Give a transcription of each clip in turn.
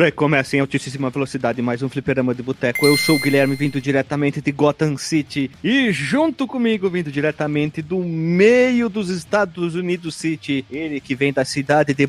Recomeça em altíssima velocidade mais um fliperama de boteco. Eu sou o Guilherme, vindo diretamente de Gotham City. E junto comigo, vindo diretamente do meio dos Estados Unidos City, ele que vem da cidade de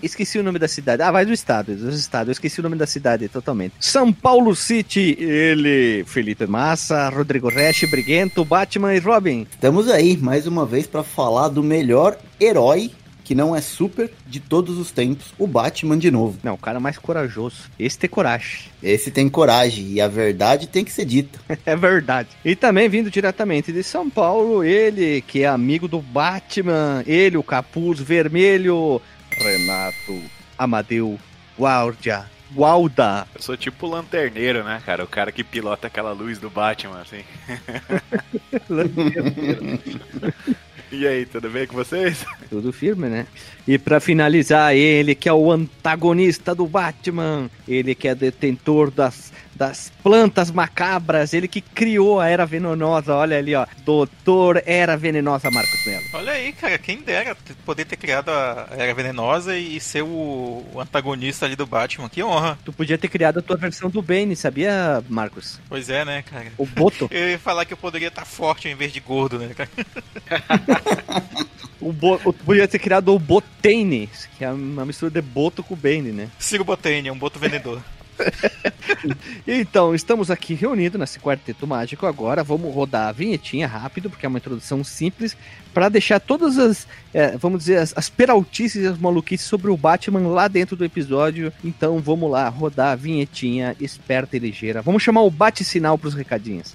Esqueci o nome da cidade. Ah, vai do estado, do estado. Eu esqueci o nome da cidade totalmente. São Paulo City, ele, Felipe Massa, Rodrigo Resch, Briguento, Batman e Robin. Estamos aí mais uma vez para falar do melhor herói que não é super de todos os tempos, o Batman de novo. Não, o cara mais corajoso. Esse tem coragem. Esse tem coragem e a verdade tem que ser dita. é verdade. E também vindo diretamente de São Paulo, ele que é amigo do Batman, ele, o capuz vermelho, Renato Amadeu Guardia. Gualda. Eu sou tipo lanterneiro, né, cara? O cara que pilota aquela luz do Batman, assim. lanterneiro. E aí, tudo bem com vocês? Tudo firme, né? E para finalizar, ele que é o antagonista do Batman, ele que é detentor das, das plantas macabras, ele que criou a Era Venenosa, olha ali, ó. Doutor Era Venenosa, Marcos Melo. Olha aí, cara, quem dera poder ter criado a Era Venenosa e ser o, antagonista ali do Batman, que honra. Tu podia ter criado a tua versão do Bane, sabia, Marcos? Pois é, né, cara? O Boto. Eu ia falar que eu poderia estar forte ao invés de gordo, né, cara? o Bo... podia ter criado o Botane, que é uma mistura de Boto com Bane, né? Sigo Botane, é um Boto vendedor. então, estamos aqui reunidos nesse quarteto mágico agora. Vamos rodar a vinhetinha rápido, porque é uma introdução simples, para deixar todas as, é, vamos dizer, as, as peraltices e as maluquices sobre o Batman lá dentro do episódio. Então, vamos lá, rodar a vinhetinha esperta e ligeira. Vamos chamar o bate-sinal para os recadinhos.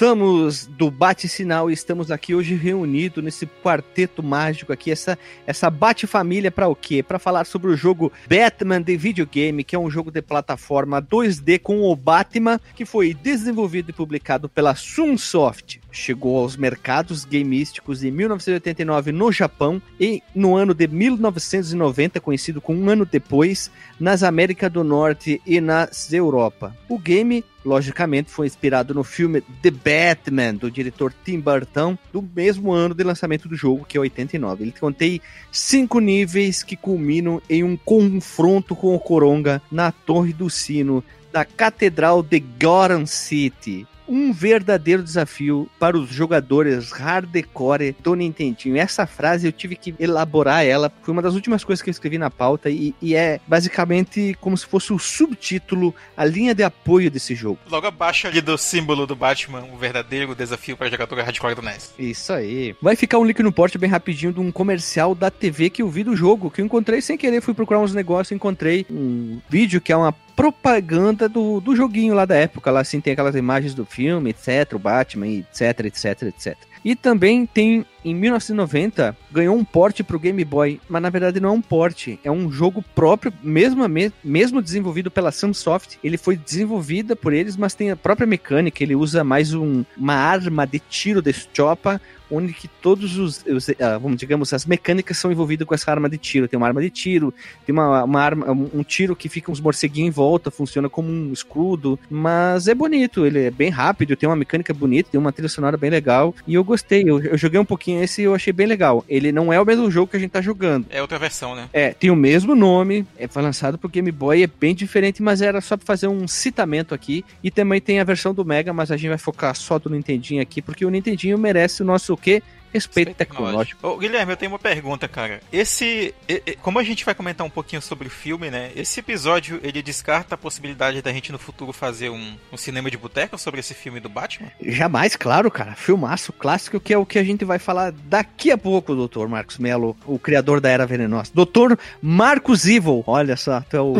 Voltamos do bate-sinal e estamos aqui hoje reunidos nesse quarteto mágico aqui, essa, essa bate-família para o quê? Para falar sobre o jogo Batman de videogame, que é um jogo de plataforma 2D com o Batman, que foi desenvolvido e publicado pela Sunsoft. Chegou aos mercados gameísticos em 1989 no Japão e no ano de 1990, conhecido como um ano depois, nas Américas do Norte e nas Europa. O game logicamente foi inspirado no filme The Batman, do diretor Tim Burton, do mesmo ano de lançamento do jogo, que é 89. Ele contém cinco níveis que culminam em um confronto com o Coronga na Torre do Sino da Catedral de Gotham City um verdadeiro desafio para os jogadores hardcore do Nintendinho. Essa frase eu tive que elaborar ela, foi uma das últimas coisas que eu escrevi na pauta e, e é basicamente como se fosse o subtítulo, a linha de apoio desse jogo. Logo abaixo ali do símbolo do Batman, o verdadeiro desafio para jogador hardcore do NES. Isso aí. Vai ficar um link no porte bem rapidinho de um comercial da TV que eu vi do jogo, que eu encontrei sem querer, fui procurar uns negócios, encontrei um vídeo que é uma propaganda do, do joguinho lá da época. Lá assim tem aquelas imagens do filme, etc. O Batman, etc, etc, etc. E também tem, em 1990, ganhou um porte pro Game Boy, mas na verdade não é um porte, é um jogo próprio, mesmo, mesmo desenvolvido pela Sunsoft. Ele foi desenvolvida por eles, mas tem a própria mecânica, ele usa mais um, uma arma de tiro de chopa, onde que todos os, os uh, digamos, as mecânicas são envolvidas com essa arma de tiro. Tem uma arma de tiro, tem uma, uma arma, um tiro que fica uns morceguinhos em volta, funciona como um escudo, mas é bonito, ele é bem rápido, tem uma mecânica bonita, tem uma trilha sonora bem legal, e eu gostei, eu, eu joguei um pouquinho esse e eu achei bem legal. Ele não é o mesmo jogo que a gente tá jogando. É outra versão, né? É, tem o mesmo nome, é, foi lançado pro Game Boy, é bem diferente, mas era só pra fazer um citamento aqui, e também tem a versão do Mega, mas a gente vai focar só do Nintendinho aqui, porque o Nintendinho merece o nosso quê? Respeito, tecnológico. Ô, Guilherme, eu tenho uma pergunta, cara. Esse. Como a gente vai comentar um pouquinho sobre o filme, né? Esse episódio ele descarta a possibilidade da gente no futuro fazer um, um cinema de boteco sobre esse filme do Batman? Jamais, claro, cara. Filmaço clássico que é o que a gente vai falar daqui a pouco, doutor Marcos Melo, o criador da Era Venenosa. Doutor Marcos Evil, olha só, tu é o.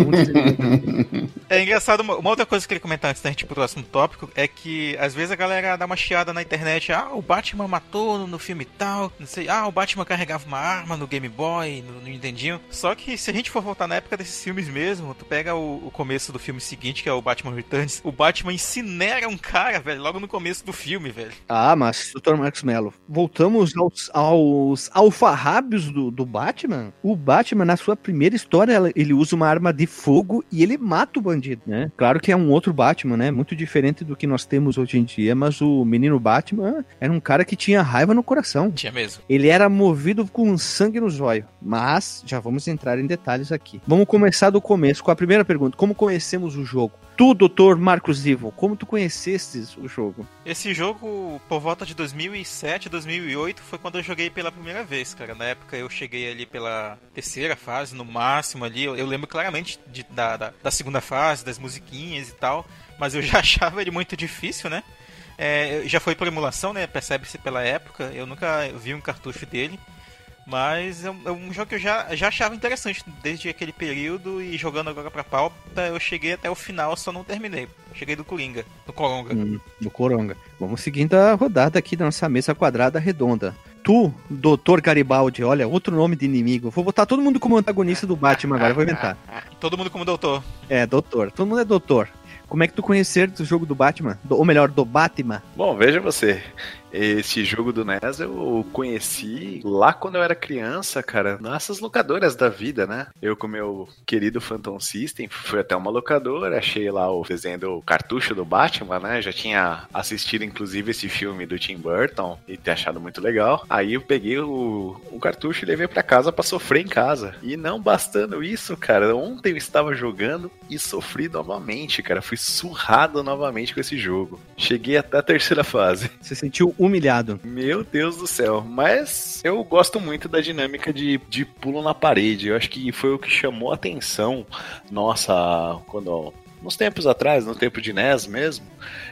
é engraçado, uma outra coisa que ele comentar antes da gente ir pro próximo tópico é que às vezes a galera dá uma chiada na internet, ah, o Batman matou no filme filme e tal. Não sei, ah, o Batman carregava uma arma no Game Boy, no, no Nintendinho. Só que se a gente for voltar na época desses filmes mesmo, tu pega o, o, começo do filme seguinte, que é o Batman Returns, o Batman incinera um cara, velho, logo no começo do filme, velho. Ah, mas, Dr. Marcos Mello, voltamos aos, aos alfarrábios do, do Batman. O Batman, na sua primeira história, ele usa uma arma de fogo e ele mata o bandido, né? Claro que é um outro Batman, né? Muito diferente do que nós temos hoje em dia, mas o menino Batman era um cara que tinha raiva no coração Tinha mesmo. Ele era movido com sangue no zóio. Mas já vamos entrar em detalhes aqui. Vamos começar do começo com a primeira pergunta: Como conhecemos o jogo? Tu, doutor Marcos Ivo, como tu conhecestes o jogo? Esse jogo, por volta de 2007, 2008, foi quando eu joguei pela primeira vez, cara. Na época eu cheguei ali pela terceira fase, no máximo ali. Eu, eu lembro claramente de, da, da, da segunda fase, das musiquinhas e tal. Mas eu já achava ele muito difícil, né? É, já foi por emulação, né? Percebe-se pela época. Eu nunca vi um cartucho dele. Mas é um, é um, jogo que eu já, já achava interessante desde aquele período e jogando agora pra pauta, eu cheguei até o final, só não terminei. Cheguei do Coringa, do Coronga. Hum, do Coronga. Vamos seguindo a rodada aqui da nossa mesa quadrada redonda. Tu, Doutor Garibaldi, olha, outro nome de inimigo. Vou botar todo mundo como antagonista do Batman agora, vou inventar. Todo mundo como doutor. É, doutor. Todo mundo é doutor. Como é que tu conhecer do jogo do Batman? Do, ou melhor, do Batman? Bom, veja você. Esse jogo do NES eu conheci lá quando eu era criança, cara, nessas locadoras da vida, né? Eu com meu querido Phantom System fui até uma locadora, achei lá o desenho do cartucho do Batman, né? Já tinha assistido inclusive esse filme do Tim Burton e ter achado muito legal. Aí eu peguei o, o cartucho e levei para casa para sofrer em casa. E não bastando isso, cara, ontem eu estava jogando e sofri novamente, cara. Fui surrado novamente com esse jogo. Cheguei até a terceira fase. Você sentiu humilhado. Meu Deus do céu. Mas eu gosto muito da dinâmica de, de pulo na parede. Eu acho que foi o que chamou a atenção nossa quando nos tempos atrás, no tempo de NES mesmo,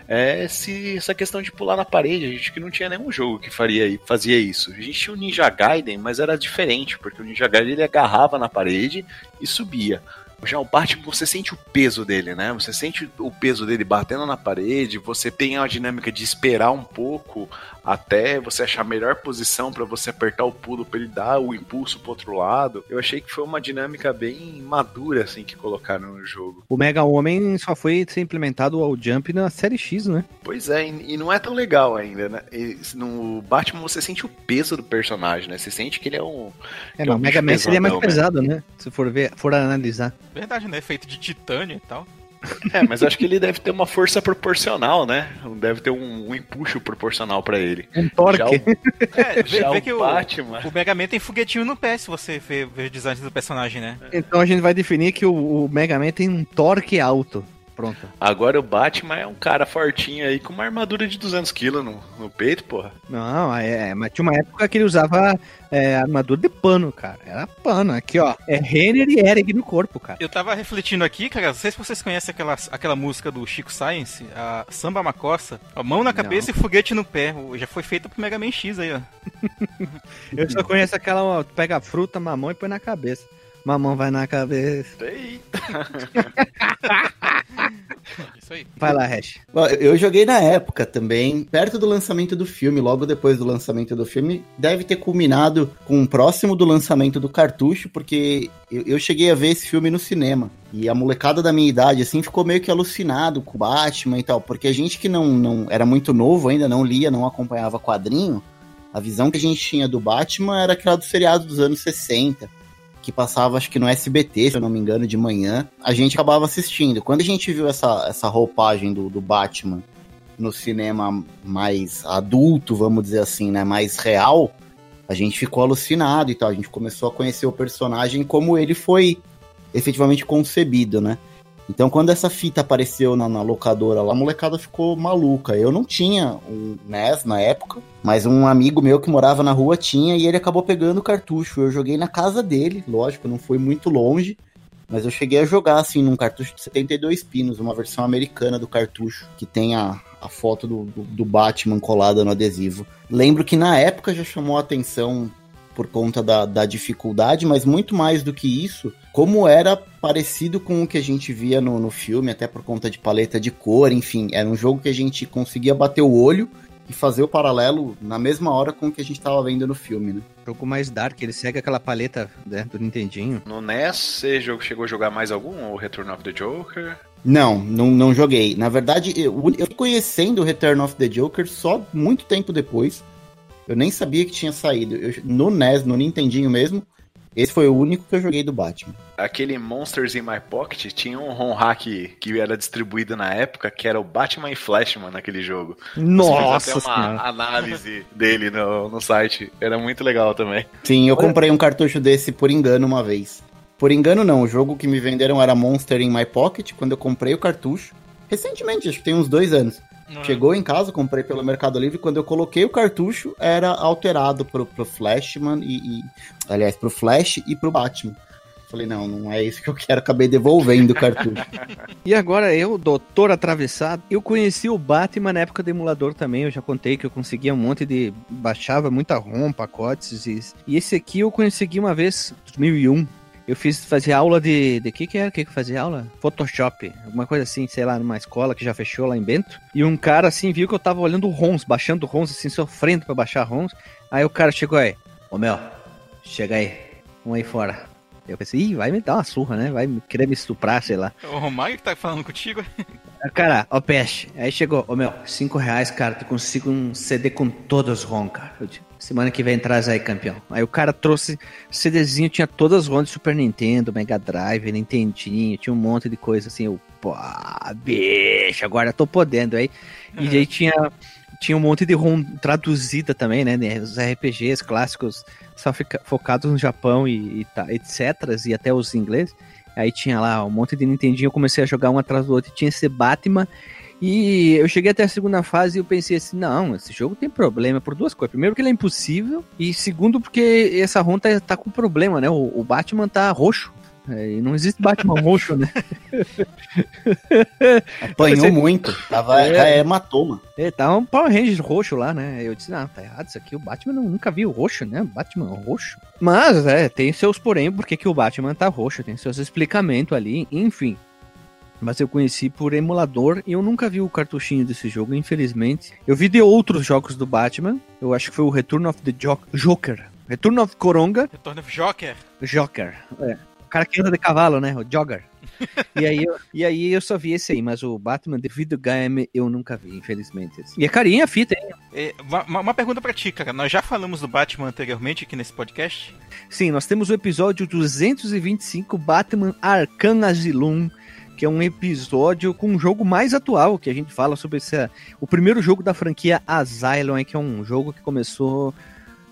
é esse, essa questão de pular na parede. A gente que não tinha nenhum jogo que faria, fazia isso. A gente tinha o Ninja Gaiden, mas era diferente, porque o Ninja Gaiden ele agarrava na parede e subia. Já o Batman, você sente o peso dele, né? Você sente o peso dele batendo na parede, você tem a dinâmica de esperar um pouco até você achar a melhor posição para você apertar o pulo para ele dar o impulso pro outro lado. Eu achei que foi uma dinâmica bem madura, assim, que colocaram no jogo. O Mega Homem só foi ser implementado ao Jump na série X, né? Pois é, e não é tão legal ainda, né? E no Batman você sente o peso do personagem, né? Você sente que ele é um. É, mas é um o Mega Man seria mais pesado, né? Se for ver, for analisar. Verdade, né? Feito de titânio e tal. É, mas acho que ele deve ter uma força proporcional, né? Deve ter um, um empuxo proporcional para ele. Um torque. Já o, é, vê, vê que o, Batman... o Mega Man tem foguetinho no pé, se você ver, ver o design do personagem, né? Então a gente vai definir que o, o Mega Man tem um torque alto. Pronto. Agora o Batman é um cara fortinho aí com uma armadura de 200 kg no, no peito, porra. Não, é, mas tinha uma época que ele usava é, armadura de pano, cara. Era pano. Aqui, ó. É Renner e Eric no corpo, cara. Eu tava refletindo aqui, cara. Não sei se vocês conhecem aquela, aquela música do Chico Science, a Samba Macossa. A mão na cabeça não. e foguete no pé. Já foi feita pro Mega Man X aí, ó. Eu só conheço aquela, ó, pega a fruta, mamão e põe na cabeça. Mamão vai na cabeça. Eita. Isso aí. Vai lá, Hash. Bom, Eu joguei na época também, perto do lançamento do filme, logo depois do lançamento do filme, deve ter culminado com o próximo do lançamento do cartucho, porque eu, eu cheguei a ver esse filme no cinema. E a molecada da minha idade, assim, ficou meio que alucinado com o Batman e tal, porque a gente que não, não era muito novo ainda, não lia, não acompanhava quadrinho, a visão que a gente tinha do Batman era aquela do seriado dos anos 60 que passava, acho que no SBT, se eu não me engano, de manhã, a gente acabava assistindo. Quando a gente viu essa, essa roupagem do, do Batman no cinema mais adulto, vamos dizer assim, né, mais real, a gente ficou alucinado e tal. A gente começou a conhecer o personagem como ele foi efetivamente concebido, né? Então, quando essa fita apareceu na, na locadora lá, a molecada ficou maluca. Eu não tinha um NES na época, mas um amigo meu que morava na rua tinha e ele acabou pegando o cartucho. Eu joguei na casa dele, lógico, não foi muito longe. Mas eu cheguei a jogar, assim, num cartucho de 72 pinos, uma versão americana do cartucho, que tem a, a foto do, do, do Batman colada no adesivo. Lembro que na época já chamou a atenção por conta da, da dificuldade, mas muito mais do que isso, como era parecido com o que a gente via no, no filme, até por conta de paleta de cor, enfim, era um jogo que a gente conseguia bater o olho e fazer o paralelo na mesma hora com o que a gente estava vendo no filme, né? Jogo mais dark, ele segue aquela paleta né, do Nintendinho. No NES, você jogo- chegou a jogar mais algum? O Return of the Joker? Não, não, não joguei. Na verdade, eu, eu fui conhecendo o Return of the Joker só muito tempo depois. Eu nem sabia que tinha saído. Eu- no NES, no Nintendinho mesmo, esse foi o único que eu joguei do Batman. Aquele Monsters in My Pocket tinha um ROM hack que era distribuído na época, que era o Batman e Flashman naquele jogo. Nossa Você fez até uma senhora. análise dele no, no site. Era muito legal também. Sim, eu comprei um cartucho desse por engano uma vez. Por engano não, o jogo que me venderam era Monster in My Pocket, quando eu comprei o cartucho. Recentemente, acho que tem uns dois anos. Uhum. Chegou em casa, comprei pelo Mercado Livre, quando eu coloquei o cartucho, era alterado pro, pro Flashman e, e- Aliás, pro Flash e pro Batman. Falei, não, não é isso que eu quero, acabei devolvendo o cartucho. E agora eu, doutor atravessado, eu conheci o Batman na época do emulador também. Eu já contei que eu conseguia um monte de. baixava muita ROM, pacotes. E, e esse aqui eu consegui uma vez, 2001. Eu fiz fazia aula de. De que que era? O que que fazia aula? Photoshop. Alguma coisa assim, sei lá, numa escola que já fechou lá em Bento. E um cara assim viu que eu tava olhando ROMs, baixando ROMs, assim, sofrendo pra baixar ROMs. Aí o cara chegou aí. Ô meu, chega aí. Vamos aí fora. Eu pensei, ih, vai me dar uma surra, né? Vai querer me estuprar, sei lá. O Romário que tá falando contigo? Cara, ó, peixe. Aí chegou, ô meu, cinco reais, cara, tu consigo um CD com todos os ROM, cara. Eu disse, semana que vem traz aí, campeão. Aí o cara trouxe CDzinho, tinha todas as ROM de Super Nintendo, Mega Drive, Nintendinho, tinha um monte de coisa assim. Eu, pô, bicho, agora tô podendo aí. E aí tinha, tinha um monte de ROM traduzida também, né? né, Os RPGs clássicos só fica, focados no Japão e, e tá, etc. E até os ingleses. Aí tinha lá um monte de Nintendinho, eu comecei a jogar um atrás do outro e tinha esse Batman. E eu cheguei até a segunda fase e eu pensei assim, não, esse jogo tem problema por duas coisas. Primeiro que ele é impossível, e segundo porque essa ROM tá, tá com problema, né? O, o Batman tá roxo. É, e não existe Batman roxo, né? Apanhou Você- muito, tava É. é. hematoma. É, tá um Power Ranger roxo lá, né? Eu disse, não, tá errado isso aqui. O Batman eu nunca vi o roxo, né? Batman roxo. Mas, é, tem seus porém, porque que o Batman tá roxo, tem seus explicamentos ali, enfim. Mas eu conheci por emulador e eu nunca vi o cartuchinho desse jogo, infelizmente. Eu vi de outros jogos do Batman. Eu acho que foi o Return of the Jo- Joker. Return of Coronga. Retorno of Joker. Joker. É. O cara que anda de cavalo, né? O Jogger. e, aí eu, e aí eu só vi esse aí, mas o Batman de videogame eu nunca vi, infelizmente. E é carinha a fita, hein? É, uma, uma pergunta pra ti, cara. Nós já falamos do Batman anteriormente aqui nesse podcast? Sim, nós temos o episódio 225 Batman Arkham Asylum, que é um episódio com um jogo mais atual, que a gente fala sobre esse, o primeiro jogo da franquia Asylum, que é um jogo que começou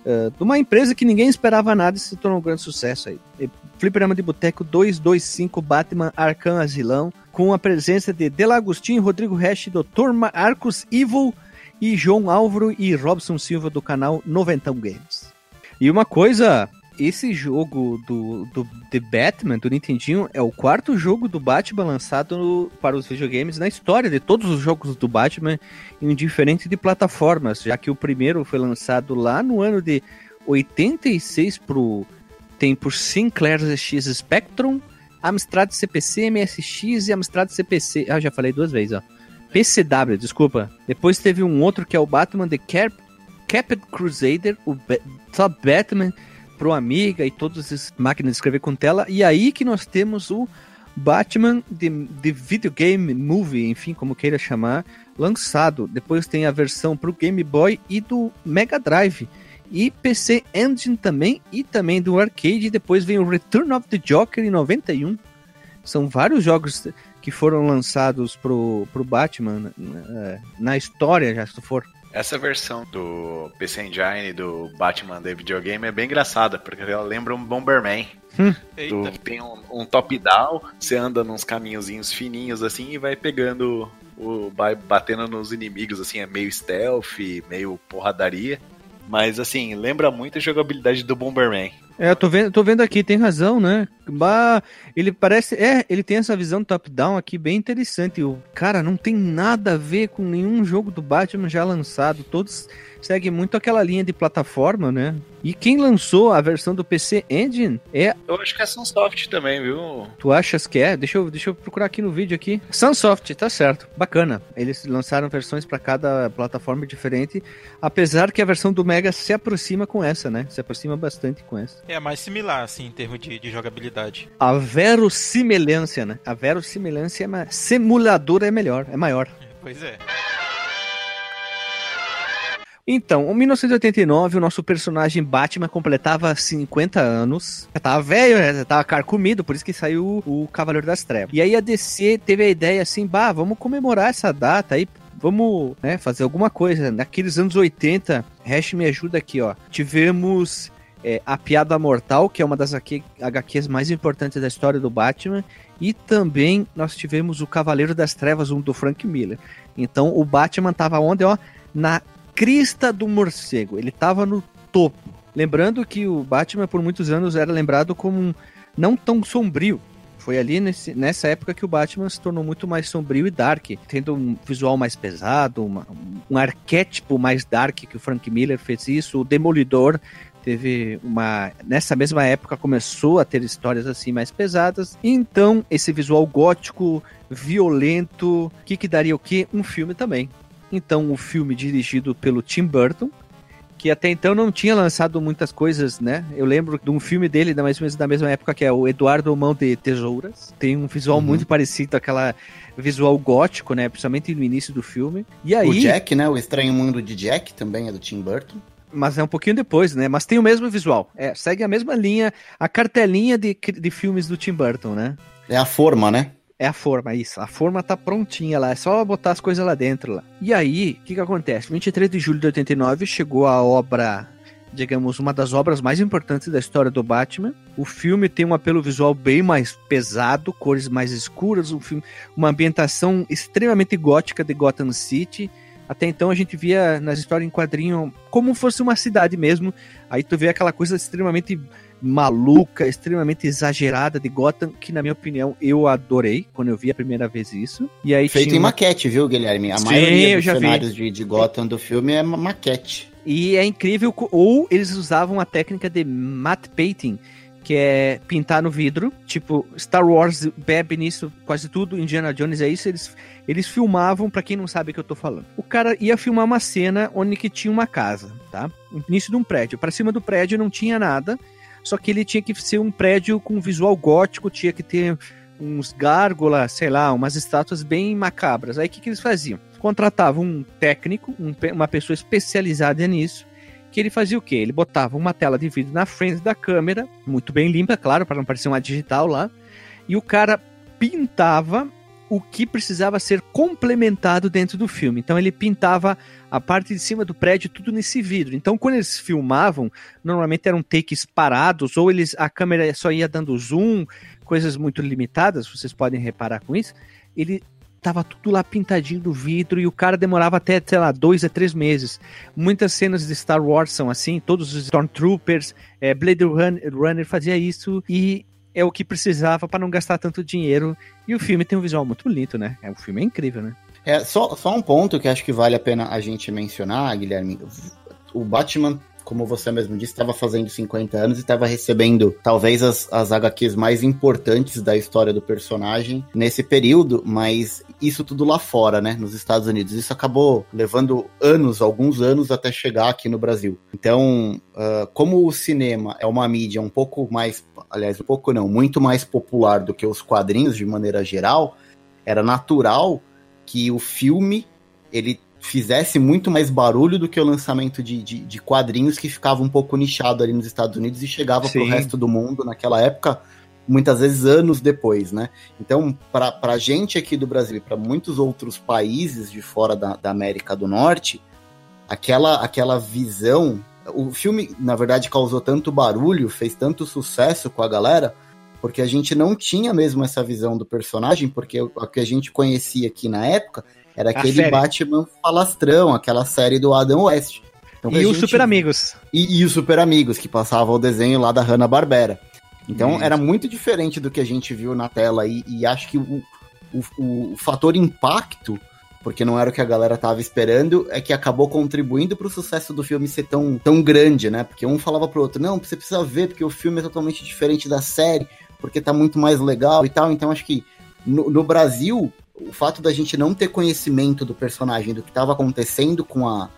eh, de uma empresa que ninguém esperava nada e se tornou um grande sucesso aí. E Fliperama de Boteco 225 Batman Arkham Asylum, com a presença de Delagostinho, Rodrigo Hash, Dr. Marcos Evil e João Álvaro e Robson Silva do canal Noventão Games. E uma coisa, esse jogo do, do The Batman, do Nintendinho, é o quarto jogo do Batman lançado no- para os videogames na história de todos os jogos do Batman, em diferente de plataformas, já que o primeiro foi lançado lá no ano de 86 pro tem por Sinclair ZX Spectrum, Amstrad CPC, MSX e Amstrad CPC. Ah, já falei duas vezes, ó. PCW, desculpa. Depois teve um outro que é o Batman The Cap Caped Crusader, o Top Batman pro Amiga e todas as máquinas de escrever com tela. E aí que nós temos o Batman de, de Videogame Movie, enfim, como queira chamar, lançado. Depois tem a versão pro Game Boy e do Mega Drive. E PC Engine também, e também do arcade. Depois vem o Return of the Joker em 91. São vários jogos que foram lançados pro, pro Batman eh, na história, já se tu for Essa versão do PC Engine do Batman de videogame é bem engraçada, porque ela lembra um Bomberman. Eita. Tu tem um, um top-down, você anda nos caminhozinhos fininhos assim e vai pegando o. vai batendo nos inimigos, assim, é meio stealth, meio porradaria. Mas assim, lembra muito a jogabilidade do Bomberman. É, eu tô vendo, tô vendo aqui, tem razão, né? Bah, ele parece. É, ele tem essa visão top-down aqui bem interessante. O cara não tem nada a ver com nenhum jogo do Batman já lançado. Todos seguem muito aquela linha de plataforma, né? E quem lançou a versão do PC Engine é. Eu acho que é Sunsoft também, viu? Tu achas que é? Deixa eu, deixa eu procurar aqui no vídeo aqui. Sunsoft, tá certo. Bacana. Eles lançaram versões para cada plataforma diferente. Apesar que a versão do Mega se aproxima com essa, né? Se aproxima bastante com essa. É mais similar, assim, em termos de, de jogabilidade. A verossimilância, né? A verossimilância é ma... simulador é melhor, é maior. Pois é. Então, em 1989, o nosso personagem Batman completava 50 anos. Já tava velho, já tava carcomido, por isso que saiu o Cavaleiro das Trevas. E aí a DC teve a ideia assim, bah, vamos comemorar essa data aí, vamos né, fazer alguma coisa. Naqueles anos 80, Hash me ajuda aqui, ó. Tivemos é, A Piada Mortal, que é uma das HQ HQs mais importantes da história do Batman. E também nós tivemos o Cavaleiro das Trevas, um do Frank Miller. Então o Batman tava onde, ó? Na crista do morcego. Ele tava no topo. Lembrando que o Batman por muitos anos era lembrado como um não tão sombrio. Foi ali nesse, nessa época que o Batman se tornou muito mais sombrio e dark, tendo um visual mais pesado, uma- um arquétipo mais dark que o Frank Miller fez isso. O Demolidor teve uma nessa mesma época começou a ter histórias assim mais pesadas. Então esse visual gótico, violento, o que que daria o quê? Um filme também. Então o filme dirigido pelo Tim Burton que até então não tinha lançado muitas coisas, né? Eu lembro de um filme dele, da mais ou menos da mesma época, que é o Eduardo Mão de Tesouras. Tem um visual Uhum. muito parecido àquela visual gótico, né? Principalmente no início do filme. E aí, O Jack, né? O Estranho Mundo de Jack também é do Tim Burton. Mas é um pouquinho depois, né? Mas tem o mesmo visual. É, segue a mesma linha, a cartelinha de, de filmes do Tim Burton, né? É a forma, né? É a forma, isso. A forma tá prontinha lá, é só botar as coisas lá dentro. Lá. E aí, o que que acontece? 23 de julho de 89 chegou a obra, digamos, uma das obras mais importantes da história do Batman. O filme tem um apelo visual bem mais pesado, cores mais escuras, um filme, uma ambientação extremamente gótica de Gotham City. Até então a gente via nas histórias em quadrinho como fosse uma cidade mesmo. Aí tu vê aquela coisa extremamente maluca, extremamente exagerada de Gotham, que na minha opinião eu adorei quando eu vi a primeira vez isso. E aí Feito em uma- maquete, viu, Guilherme? A Sim, maioria dos cenários de, de Gotham do filme é ma- maquete. E é incrível, ou eles usavam a técnica de matte painting, que é pintar no vidro, tipo Star Wars bebe nisso quase tudo, Indiana Jones é isso, eles, eles filmavam, pra quem não sabe o que eu tô falando. O cara ia filmar uma cena onde que tinha uma casa, tá? No início de um prédio, Pra cima do prédio não tinha nada, só que ele tinha que ser um prédio com visual gótico, tinha que ter uns gárgulas, sei lá, umas estátuas bem macabras. Aí o que, que eles faziam? Contratavam um técnico, um uma pessoa especializada nisso, que ele fazia o quê? Ele botava uma tela de vídeo na frente da câmera, muito bem limpa, claro, para não parecer uma digital lá, e o cara pintava o que precisava ser complementado dentro do filme. Então ele pintava a parte de cima do prédio tudo nesse vidro. Então quando eles filmavam, normalmente eram takes parados ou eles a câmera só ia dando zoom, coisas muito limitadas, vocês podem reparar com isso. Ele tava tudo lá pintadinho do vidro e o cara demorava até, sei lá, dois a três meses. Muitas cenas de Star Wars são assim, todos os Stormtroopers, é, Blade Runner, fazia isso e é o que precisava para não gastar tanto dinheiro. E o filme tem um visual muito bonito, né? É, o filme é incrível, né? É, só, só um ponto que acho que vale a pena a gente mencionar, Guilherme. O Batman como você mesmo disse, estava fazendo 50 anos e estava recebendo talvez as, as HQs mais importantes da história do personagem nesse período, mas isso tudo lá fora, né, nos Estados Unidos. Isso acabou levando anos, alguns anos, até chegar aqui no Brasil. Então, uh, como o cinema é uma mídia um pouco mais, aliás, um pouco não, muito mais popular do que os quadrinhos de maneira geral, era natural que o filme ele fizesse muito mais barulho do que o lançamento de, de, de quadrinhos que ficava um pouco nichado ali nos Estados Unidos e chegava para o resto do mundo naquela época, muitas vezes anos depois, né? Então, para a gente aqui do Brasil e para muitos outros países de fora da, da América do Norte, aquela, aquela visão. O filme, na verdade, causou tanto barulho, fez tanto sucesso com a galera, porque a gente não tinha mesmo essa visão do personagem, porque o que a gente conhecia aqui na época era aquele Batman falastrão, aquela série do Adam West. Então, e os Super Amigos. E, e os Super Amigos, que passava o desenho lá da Hanna-Barbera. Então Isso. era muito diferente do que a gente viu na tela e, e acho que o, o, o, fator impacto, porque não era o que a galera tava esperando, é que acabou contribuindo para o sucesso do filme ser tão, tão grande, né? Porque um falava pro outro, não, você precisa ver, porque o filme é totalmente diferente da série, porque tá muito mais legal e tal. Então acho que no, no Brasil o fato da gente não ter conhecimento do personagem, do que estava acontecendo com a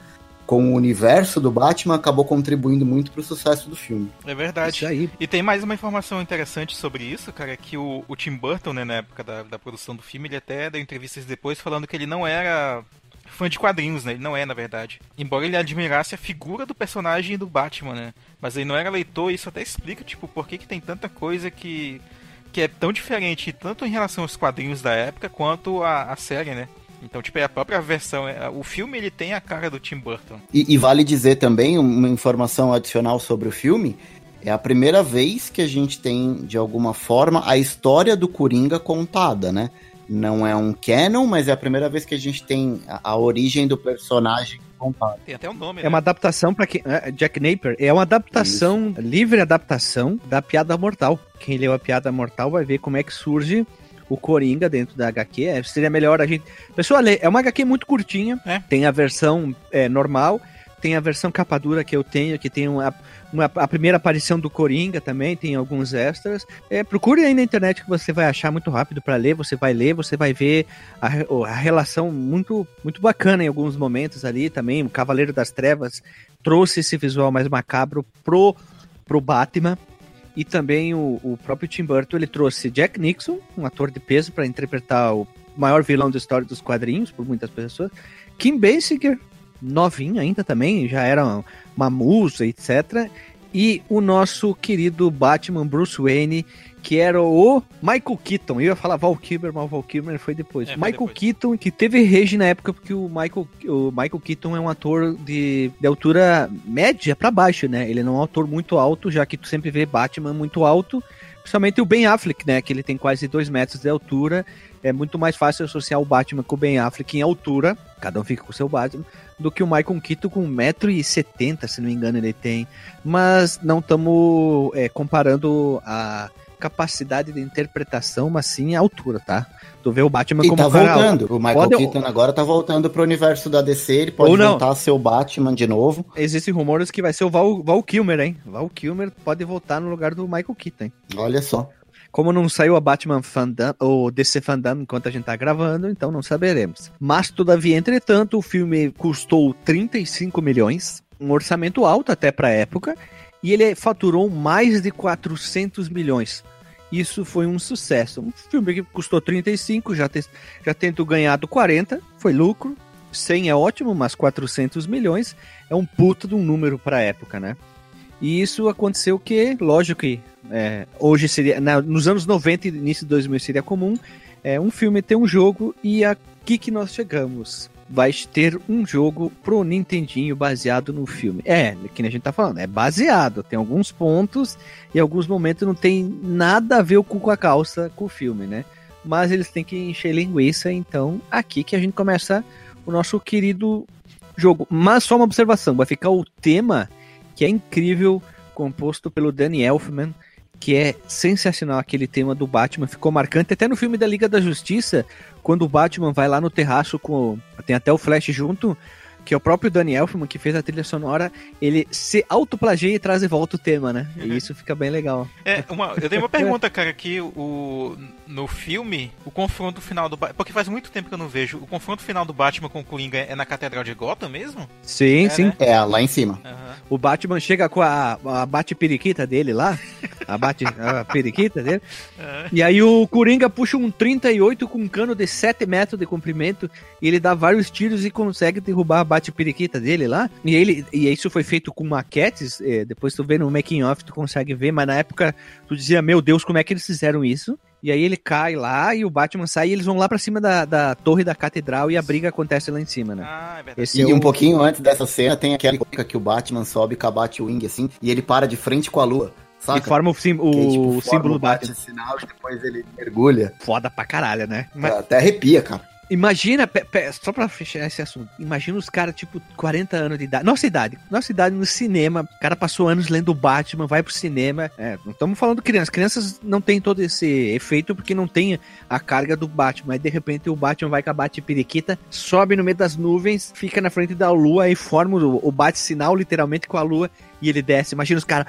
com o universo do Batman acabou contribuindo muito para o sucesso do filme. É verdade. Aí. E tem mais uma informação interessante sobre isso, cara, que o, o Tim Burton, né, na época da, da produção do filme, ele até deu entrevistas depois falando que ele não era fã de quadrinhos, né? Ele não é, na verdade. Embora ele admirasse a figura do personagem do Batman, né? Mas ele não era leitor, e isso até explica, tipo, por que, que tem tanta coisa que que é tão diferente, tanto em relação aos quadrinhos da época, quanto a, a série, né? Então, tipo, é a própria versão. É, o filme ele tem a cara do Tim Burton. E, e, vale dizer também uma informação adicional sobre o filme. É a primeira vez que a gente tem, de alguma forma, a história do Coringa contada, né? Não é um canon, mas é a primeira vez que a gente tem a, a origem do personagem contada. Tem até um nome, É né? uma adaptação para quem. É, Jack Napier é uma adaptação, Isso. livre adaptação da Piada Mortal. Quem leu a Piada Mortal vai ver como é que surge o Coringa dentro da HQ. É, seria melhor a gente. Pessoal, é uma HQ muito curtinha. É. Tem a versão é, normal, tem a versão capa dura que eu tenho, que tem uma, uma, a primeira aparição do Coringa também, tem alguns extras. É, procure aí na internet que você vai achar muito rápido para ler, você vai ler, você vai ver a, a, relação muito, muito bacana em alguns momentos ali também. O Cavaleiro das Trevas trouxe esse visual mais macabro pro, pro Batman. E também o, o próprio Tim Burton, ele trouxe Jack Nixon, um ator de peso para interpretar o maior vilão da história dos quadrinhos, por muitas pessoas. Kim Basinger, novinho ainda também, já era uma musa, etc. E o nosso querido Batman Bruce Wayne, que era o Michael Keaton. Eu ia falar Val Kilmer, mas o Val Kilmer foi depois. É, foi Michael depois. Keaton, que teve rege na época, porque o Michael, o Michael Keaton é um ator de, de altura média para baixo, né? Ele não é um ator muito alto, já que tu sempre vê Batman muito alto. Principalmente o Ben Affleck, né? Que ele tem quase 2 metros de altura. É muito mais fácil associar o Batman com o Ben Affleck em altura. Cada um fica com o seu Batman do que o Michael Keaton com 1,70m, se não me engano, ele tem. Mas não estamos é, comparando a capacidade de interpretação, mas sim a altura, tá? Tu vê o Batman e como tá voltando. O Michael pode... Keaton agora tá voltando pro universo da DC, ele pode Ou não. voltar a ser o Batman de novo. Existem rumores que vai ser o Val, Val Kilmer, hein? Val Kilmer pode voltar no lugar do Michael Keaton, hein? Olha só. Como não saiu a Batman Fandom, ou DC Fandom enquanto a gente tá gravando, então não saberemos. Mas, todavia, entretanto, o filme custou 35 milhões, um orçamento alto até pra época, e ele faturou mais de 400 milhões. Isso foi um sucesso. Um filme que custou 35, já, te, já tendo ganhado 40, foi lucro. 100 é ótimo, mas 400 milhões é um puta de um número para a época, né? E isso aconteceu que, lógico que é, hoje seria, na, nos anos 90 e início de 2000 seria comum, é, um filme ter um jogo e aqui que nós chegamos. Vai ter um jogo pro Nintendinho baseado no filme. É, que a gente tá falando, é baseado. Tem alguns pontos e alguns momentos não tem nada a ver com a calça com o filme, né? Mas eles têm que encher linguiça, então aqui que a gente começa o nosso querido jogo. Mas só uma observação, vai ficar o tema que é incrível, composto pelo Danny Elfman, que é sensacional aquele tema do Batman, ficou marcante até no filme da Liga da Justiça, quando o Batman vai lá no terraço com tem até o Flash junto, que é o próprio Danny Elfman que fez a trilha sonora, ele se autoplagia e traz de volta o tema, né? E isso fica bem legal. É, uma, eu tenho uma pergunta, cara, que o, no filme, o confronto final do Batman. Porque faz muito tempo que eu não vejo. O confronto final do Batman com o Coringa é na Catedral de Gotham mesmo? Sim, É, sim. né? É, lá em cima. Aham. O Batman chega com a, a bate-periquita dele lá, a bate-periquita dele, É. e aí o Coringa puxa um 38 com um cano de 7 metros de comprimento, e ele dá vários tiros e consegue derrubar a bate-periquita dele lá, e, ele, e isso foi feito com maquetes, eh, depois tu vê no making off, tu consegue ver, mas na época tu dizia, meu Deus, como é que eles fizeram isso? E aí ele cai lá e o Batman sai e eles vão lá pra cima da, da torre da catedral e a briga acontece lá em cima, né? Ah, é verdade. Esse E é um o- pouquinho antes dessa cena tem aquela época que o Batman sobe com a Batwing assim, e ele para de frente com a lua. E Saca? forma o, sim- o Que, tipo, forma símbolo o do Batman. bate-sinal e depois ele mergulha. Foda pra caralho, né? Mas Até arrepia, cara. Imagina, pe- pe- só pra fechar esse assunto, imagina os caras, tipo, 40 anos de idade. Nossa idade. Nossa idade no cinema. O cara passou anos lendo Batman, vai pro cinema. É, não estamos falando crianças. Crianças não tem todo esse efeito porque não tem a carga do Batman. Aí de repente o Batman vai com a bate-periquita, sobe no meio das nuvens, fica na frente da lua e forma o, o bate-sinal literalmente com a lua e ele desce. Imagina os caras.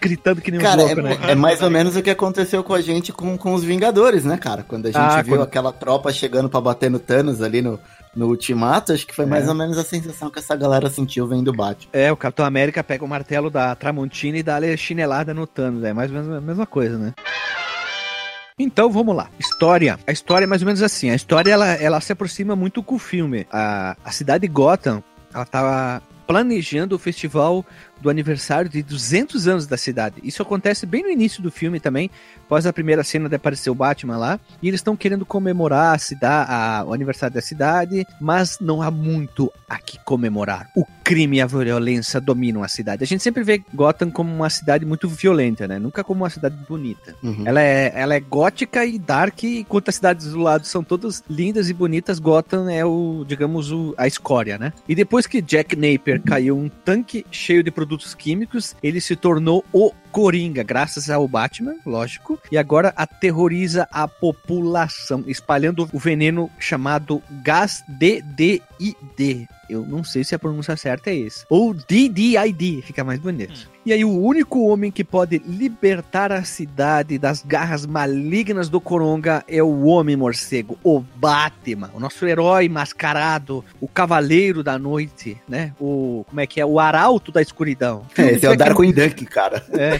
Gritando que nem um Cara, louco, é, né? é mais ou menos o que aconteceu com a gente com, com os Vingadores, né, cara? Quando a gente Ah, viu quando- aquela tropa chegando pra bater no Thanos ali no, no Ultimato, acho que foi mais É. ou menos a sensação que essa galera sentiu vendo o Batman. É, o Capitão América pega o martelo da Tramontina e dá-lhe chinelada no Thanos. É mais ou menos a mesma coisa, né? Então vamos lá. História. A história é mais ou menos assim. A história ela, ela se aproxima muito com o filme. A, a cidade de Gotham, ela tava planejando o festival do aniversário de 200 anos da cidade. Isso acontece bem no início do filme também, após a primeira cena de aparecer o Batman lá, e eles estão querendo comemorar a cidade, a- o aniversário da cidade, mas não há muito a que comemorar. O crime e a violência dominam a cidade. A gente sempre vê Gotham como uma cidade muito violenta, né? Nunca como uma cidade bonita. Uhum. Ela é, ela é gótica e dark, enquanto as cidades do lado são todas lindas e bonitas, Gotham é o, digamos, o, a escória, né? E depois que Jack Napier caiu um tanque cheio de produtos químicos, ele se tornou o Coringa, graças ao Batman, lógico, e agora aterroriza a população, espalhando o veneno chamado gás DDID. Eu não sei se a pronúncia certa é esse. Ou DDID, fica mais bonito. E aí, o único homem que pode libertar a cidade das garras malignas do Coronga é o Homem Morcego, o Batman, o nosso herói mascarado, o Cavaleiro da Noite, né? O. Como é que é? O Arauto da Escuridão. É, esse é o Darkwing Duck, cara. É.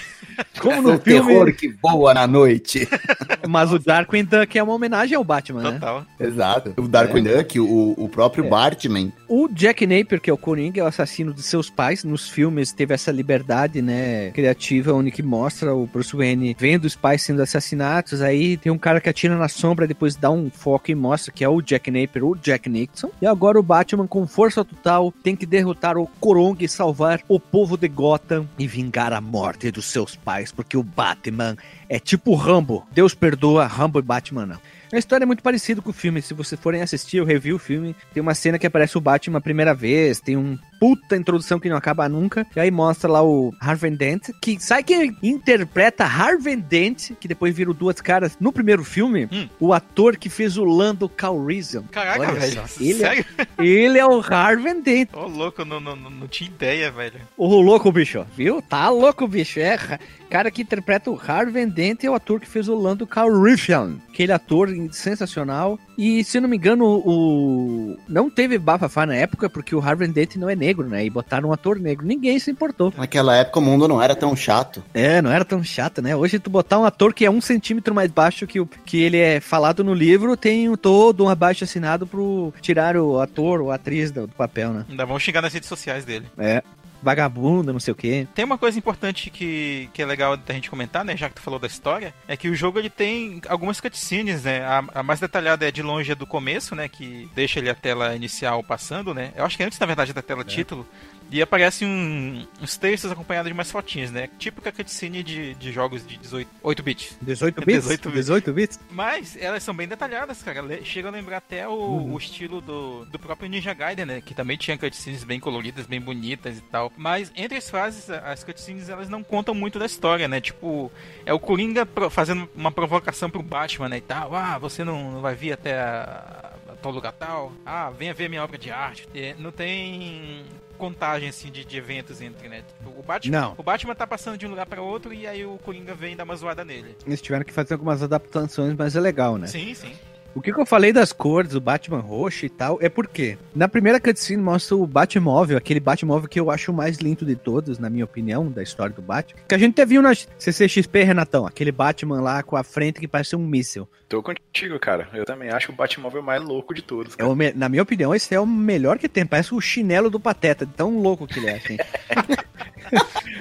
Como É no o terror filme. que voa na noite. Mas o Darkwing Duck é uma homenagem ao Batman, né? Total. Exato. O Darkwing Duck, o, o próprio É. Batman. O Jack Napier, que é o Coringa, é o assassino de seus pais. Nos filmes teve essa liberdade, né, criativa, onde que mostra o Bruce Wayne vendo os pais sendo assassinados. Aí tem um cara que atira na sombra, depois dá um foco e mostra que é o Jack Napier, o Jack Nixon. E agora o Batman, com força total, tem que derrotar o Coronga e salvar o povo de Gotham e vingar a morte dos seus pais, porque o Batman é tipo Rambo. Deus perdoa, Rambo e Batman não. A história é muito parecida com o filme. Se vocês forem assistir, eu review o filme. Tem uma cena que aparece o Batman a primeira vez. Tem um puta introdução que não acaba nunca. E aí mostra lá o Harvey Dent. Que sabe quem interpreta Harvey Dent? Que depois viram duas caras no primeiro filme? Hum. O ator que fez o Lando Calrissian. Caraca, Olha velho. só, Ele, é, Sério? ele é o Harvey Dent. Ô, louco, eu não, não, não, não tinha ideia, velho. O louco, bicho. Viu? Tá louco, bicho. É cara que interpreta o Harvey Dent é o ator que fez o Lando Calrissian. Aquele ator sensacional. E, se não me engano, o... Não teve bafafá na época, porque o Harvey Dent não é negro, né? E botaram um ator negro. Ninguém se importou. Naquela época o mundo não era tão chato. É, não era tão chato, né? Hoje tu botar um ator que é um centímetro mais baixo que o que ele é falado no livro, tem um todo um abaixo assinado pro tirar o ator ou a atriz do, do papel, né? Ainda vão xingar nas redes sociais dele. É. Vagabunda, não sei o quê. Tem uma coisa importante que, que é legal da gente comentar, né? Já que tu falou da história, é que o jogo ele tem algumas cutscenes, né? A, a mais detalhada é de longe é do começo, né? Que deixa ele a tela inicial passando, né? Eu acho que antes, na verdade, da tela título. E aparece um, uns textos acompanhados de mais fotinhas, né? Típica cutscene de, de jogos de 18, 8 bits. 18 bits? 18 bits. 18 bits? Mas elas são bem detalhadas, cara. Chega a lembrar até o, o estilo do, do próprio Ninja Gaiden, né? Que também tinha cutscenes bem coloridas, bem bonitas e tal. Mas entre as fases, a- as cutscenes elas não contam muito da história, né? Tipo, é o Coringa fazendo uma provocação pro Batman, né? E tal. Ah, você não, não vai vir até a, tal lugar tal. Ah, venha ver minha obra de arte. É, não tem contagem assim de, de eventos entre, né? Tipo, o Batman, Não. o Batman tá passando de um lugar para outro e aí o Coringa vem dar uma zoada nele. Eles tiveram que fazer algumas adaptações, mas é legal, né? Sim, sim. O que, que eu falei das cores, do Batman roxo e tal, é porque na primeira cutscene mostra o Batmóvel, aquele Batmóvel que eu acho o mais lindo de todos, na minha opinião, da história do Batman. Que a gente até viu na CCXP, Renatão, aquele Batman lá com a frente que parece um míssil. Tô contigo, cara. Eu também acho o Batmóvel mais louco de todos. É cara. o me- na minha opinião, esse é o melhor que tem. Parece o chinelo do Pateta, tão louco que ele é, assim.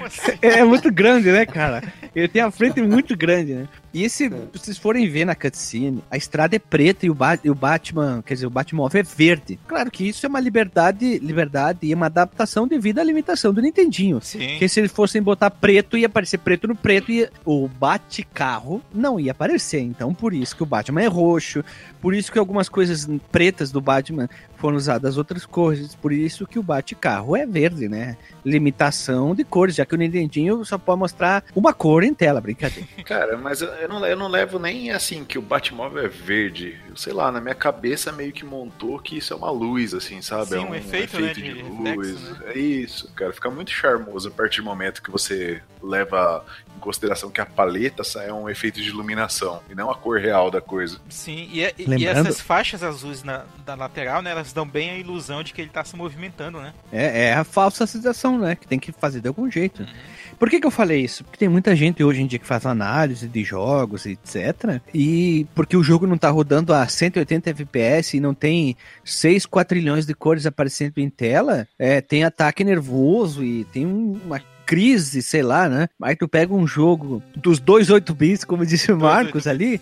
Assim? É muito grande, né, cara? Ele tem a frente muito grande, né? E se vocês forem ver na cutscene, a estrada é preta e o, Ba- e o Batman, quer dizer, o Batmóvel é verde. Claro que isso é uma liberdade, liberdade e uma adaptação devido à limitação do Nintendinho. Sim. Porque se eles fossem botar preto, ia aparecer preto no preto e o Bate-carro não ia aparecer. Então, por isso que o Batman é roxo, por isso que algumas coisas pretas do Batman foram usadas outras cores, por isso que o Bate-carro é verde, né? Limitação de cores, já que o Nintendinho só pode mostrar uma cor em tela, brincadeira. Cara, mas eu, eu não, eu não levo nem assim que o Batmóvel é verde. Eu sei lá, na minha cabeça meio que montou que isso é uma luz, assim, sabe? Sim, é um efeito, né, de reflexo, né? É isso, cara. Fica muito charmoso a partir do momento que você leva em consideração que a paleta é um efeito de iluminação e não a cor real da coisa. Sim, e, é- e Lembrando- essas faixas azuis na, da lateral, né, elas dão bem a ilusão de que ele tá se movimentando, né? É, é a falsa sensação, né? Que tem que fazer de algum jeito. Por que, que eu falei isso? Porque tem muita gente hoje em dia que faz análise de jogos, etc. E porque o jogo não tá rodando a 180 FPS e não tem 6 quatrilhões de cores aparecendo em tela, é, tem ataque nervoso e tem um- uma crise, sei lá, né? Aí tu pega um jogo dos dois 8 bits, como disse o Marcos ali,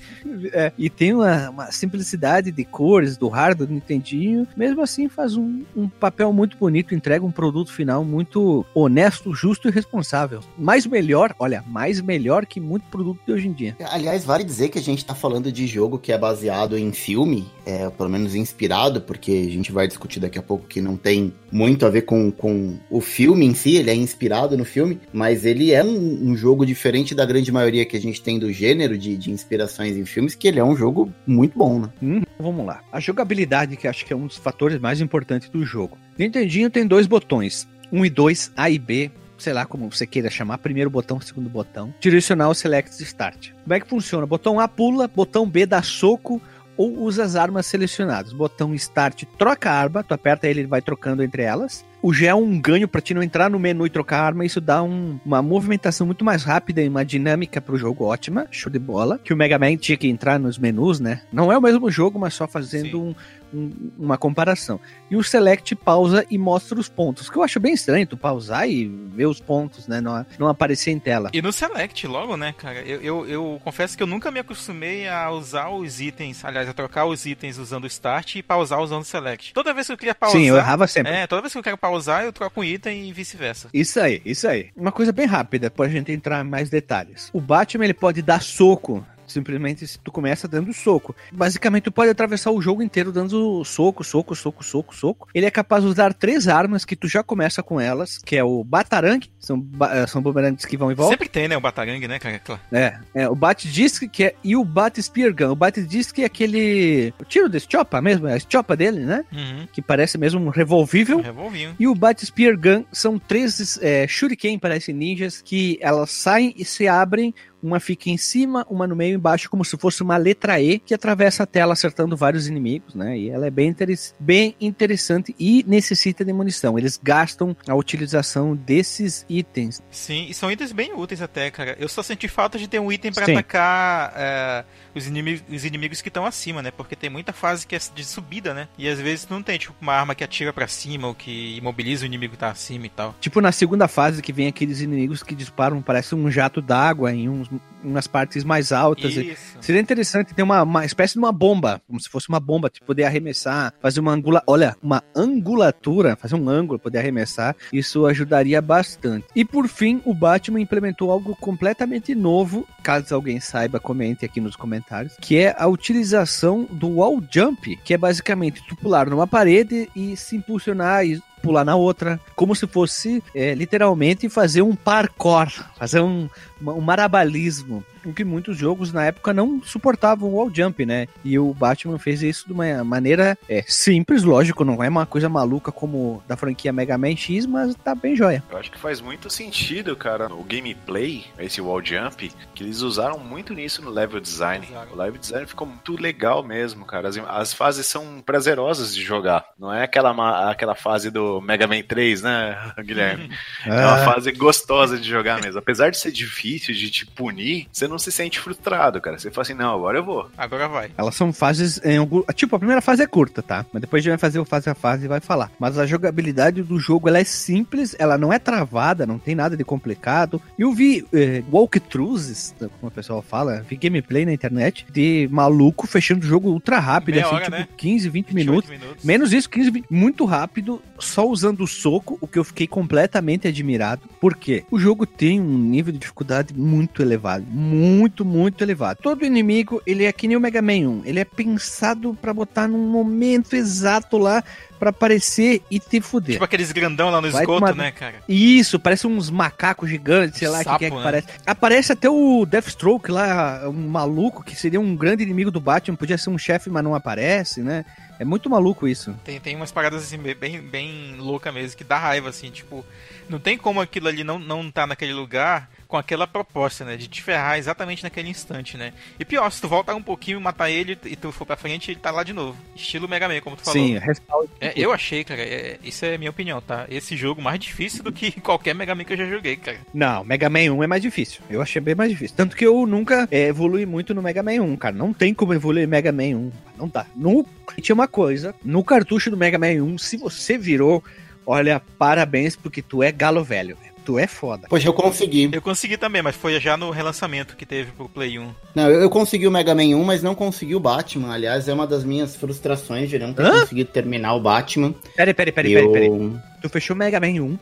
é, e tem uma, uma simplicidade de cores do hardware do Nintendinho, mesmo assim faz um, um papel muito bonito, entrega um produto final muito honesto, justo e responsável. Mais melhor, olha, mais melhor que muito produto de hoje em dia. Aliás, vale dizer que a gente tá falando de jogo que é baseado em filme, é, pelo menos inspirado, porque a gente vai discutir daqui a pouco que não tem muito a ver com, com o filme em si, ele é inspirado no filme, mas ele é um, um jogo diferente da grande maioria que a gente tem do gênero de, de inspirações em filmes, que ele é um jogo muito bom, né? Hum, vamos lá. A jogabilidade, que acho que é um dos fatores mais importantes do jogo. Nintendinho tem dois botões, um e dois, A e B. Sei lá como você queira chamar, primeiro botão, segundo botão. Direcional Select Start. Como é que funciona? Botão A pula, botão B dá soco ou usa as armas selecionadas. Botão Start troca a arma, tu aperta ele, ele vai trocando entre elas. O G é um ganho pra ti não entrar no menu e trocar arma, isso dá um- uma movimentação muito mais rápida e uma dinâmica pro jogo ótima, show de bola. Que o Mega Man tinha que entrar nos menus, né? Não é o mesmo jogo, mas só fazendo um- um- uma comparação. E o Select pausa e mostra os pontos, que eu acho bem estranho tu pausar e ver os pontos, né? Não, não aparecer em tela. E no Select, logo, né, cara? Eu, eu, eu confesso que eu nunca me acostumei a usar os itens, aliás, a trocar os itens usando o Start e pausar usando o Select. Toda vez que eu queria pausar. Sim, eu errava sempre. É, toda vez que eu quero pausar, eu troco um item e vice-versa. Isso aí, isso aí. Uma coisa bem rápida, pra gente entrar em mais detalhes. O Batman, ele pode dar soco. Simplesmente se tu começa dando soco. Basicamente, tu pode atravessar o jogo inteiro dando soco, soco, soco, soco, soco. Ele é capaz de usar três armas que tu já começa com elas, que é o Batarangue, são, eh, são bumerangues que vão e voltam. Sempre tem, né, o Batarangue, né, cara? É, é, o Bat Disc que é, e o Bat Spear Gun. O Bat Disc é aquele. O tiro desse chopa mesmo, é a chopa dele, né? Uhum. Que parece mesmo um revolvível. Um revolvinho. E o Bat Spear Gun são três é, shuriken, parece ninjas, que elas saem e se abrem. Uma fica em cima, uma no meio e embaixo, como se fosse uma letra E que atravessa a tela acertando vários inimigos, né? E ela é bem, interes- bem interessante e necessita de munição. Eles gastam a utilização desses itens. Sim, e são itens bem úteis até, cara. Eu só senti falta de ter um item Sim. atacar é, os, inimigos, os inimigos que estão acima, né? Porque tem muita fase que é de subida, né? E às vezes não tem, tipo, uma arma que atira pra cima ou que imobiliza o inimigo que tá acima e tal. Tipo na segunda fase que vem aqueles inimigos que disparam, parece um jato d'água em uns, umas partes mais altas. Isso. Seria interessante ter uma, uma espécie de uma bomba, como se fosse uma bomba, tipo, poder arremessar, fazer uma angula, olha, uma angulatura, fazer um ângulo, poder arremessar. Isso ajudaria bastante. E por fim, o Batman implementou algo completamente novo, caso alguém saiba, comente aqui nos comentários, que é a utilização do wall jump, que é basicamente tu pular numa parede e se impulsionar e pular na outra, como se fosse é, literalmente fazer um parkour, fazer um, um marabalismo. Com que muitos jogos na época não suportavam o wall jump, né? E o Batman fez isso de uma maneira é, simples, lógico, não é uma coisa maluca como da franquia Mega Man X, mas tá bem joia. Eu acho que faz muito sentido, cara, o gameplay, esse wall jump, que eles usaram muito nisso no level design. O level design ficou muito legal mesmo, cara. As, as fases são prazerosas de jogar. Não é aquela, aquela fase do Mega Man 3, né, Guilherme? É uma fase gostosa de jogar mesmo. Apesar de ser difícil de te punir, você não se sente frustrado, cara. Você fala assim, não, agora eu vou. Agora vai. Elas são fases. Em algum... Tipo, a primeira fase é curta, tá? Mas depois a gente vai fazer o fase a fase e vai falar. Mas a jogabilidade do jogo ela é simples, ela não é travada, não tem nada de complicado. Eu vi eh, walkthroughs, como o pessoal fala, vi gameplay na internet de maluco fechando o jogo ultra rápido, Meia assim, hora, tipo né? 15, 20 28 minutos. minutos. Menos isso, 15, 20, muito rápido, só usando o soco, o que eu fiquei completamente admirado. Por quê? O jogo tem um nível de dificuldade muito elevado, muito, muito elevado. Todo inimigo, ele é que nem o Mega Man 1, ele é pensado pra botar num momento exato lá pra aparecer e te fuder. Tipo aqueles grandão lá no Vai esgoto, tomar- né, cara? Isso, parece uns macacos gigantes, sei lá Sapo, que é que né? parece. Aparece até o Deathstroke lá, um maluco que seria um grande inimigo do Batman, podia ser um chefe, mas não aparece, né? É muito maluco isso. Tem, tem umas paradas assim, bem, bem louca mesmo, que dá raiva, assim, tipo, não tem como aquilo ali não, não tá naquele lugar com aquela proposta, né, de te ferrar exatamente naquele instante, né. E pior, se tu voltar um pouquinho, matar ele e tu for pra frente, ele tá lá de novo. Estilo Mega Man, como tu falou. Sim, respaldo. É, eu achei, cara, é- isso é a minha opinião, tá? Esse jogo mais difícil do que qualquer Mega Man que eu já joguei, cara. Não, Mega Man 1 é mais difícil. Eu achei bem mais difícil. Tanto que eu nunca é, evolui muito no Mega Man 1, cara. Não tem como evoluir Mega Man 1. Não dá. No, e tinha uma coisa, no cartucho do Mega Man 1, se você virou, olha, parabéns, porque tu é galo velho. velho. Tu é foda. Poxa, eu consegui. Eu consegui também, mas foi já no relançamento que teve pro Play 1. Não, eu, eu consegui o Mega Man 1, mas não consegui o Batman. Aliás, é uma das minhas frustrações de não ter Hã? conseguido terminar o Batman. Peraí, peraí, peraí, eu peraí, peraí. Tu fechou Mega Man 1,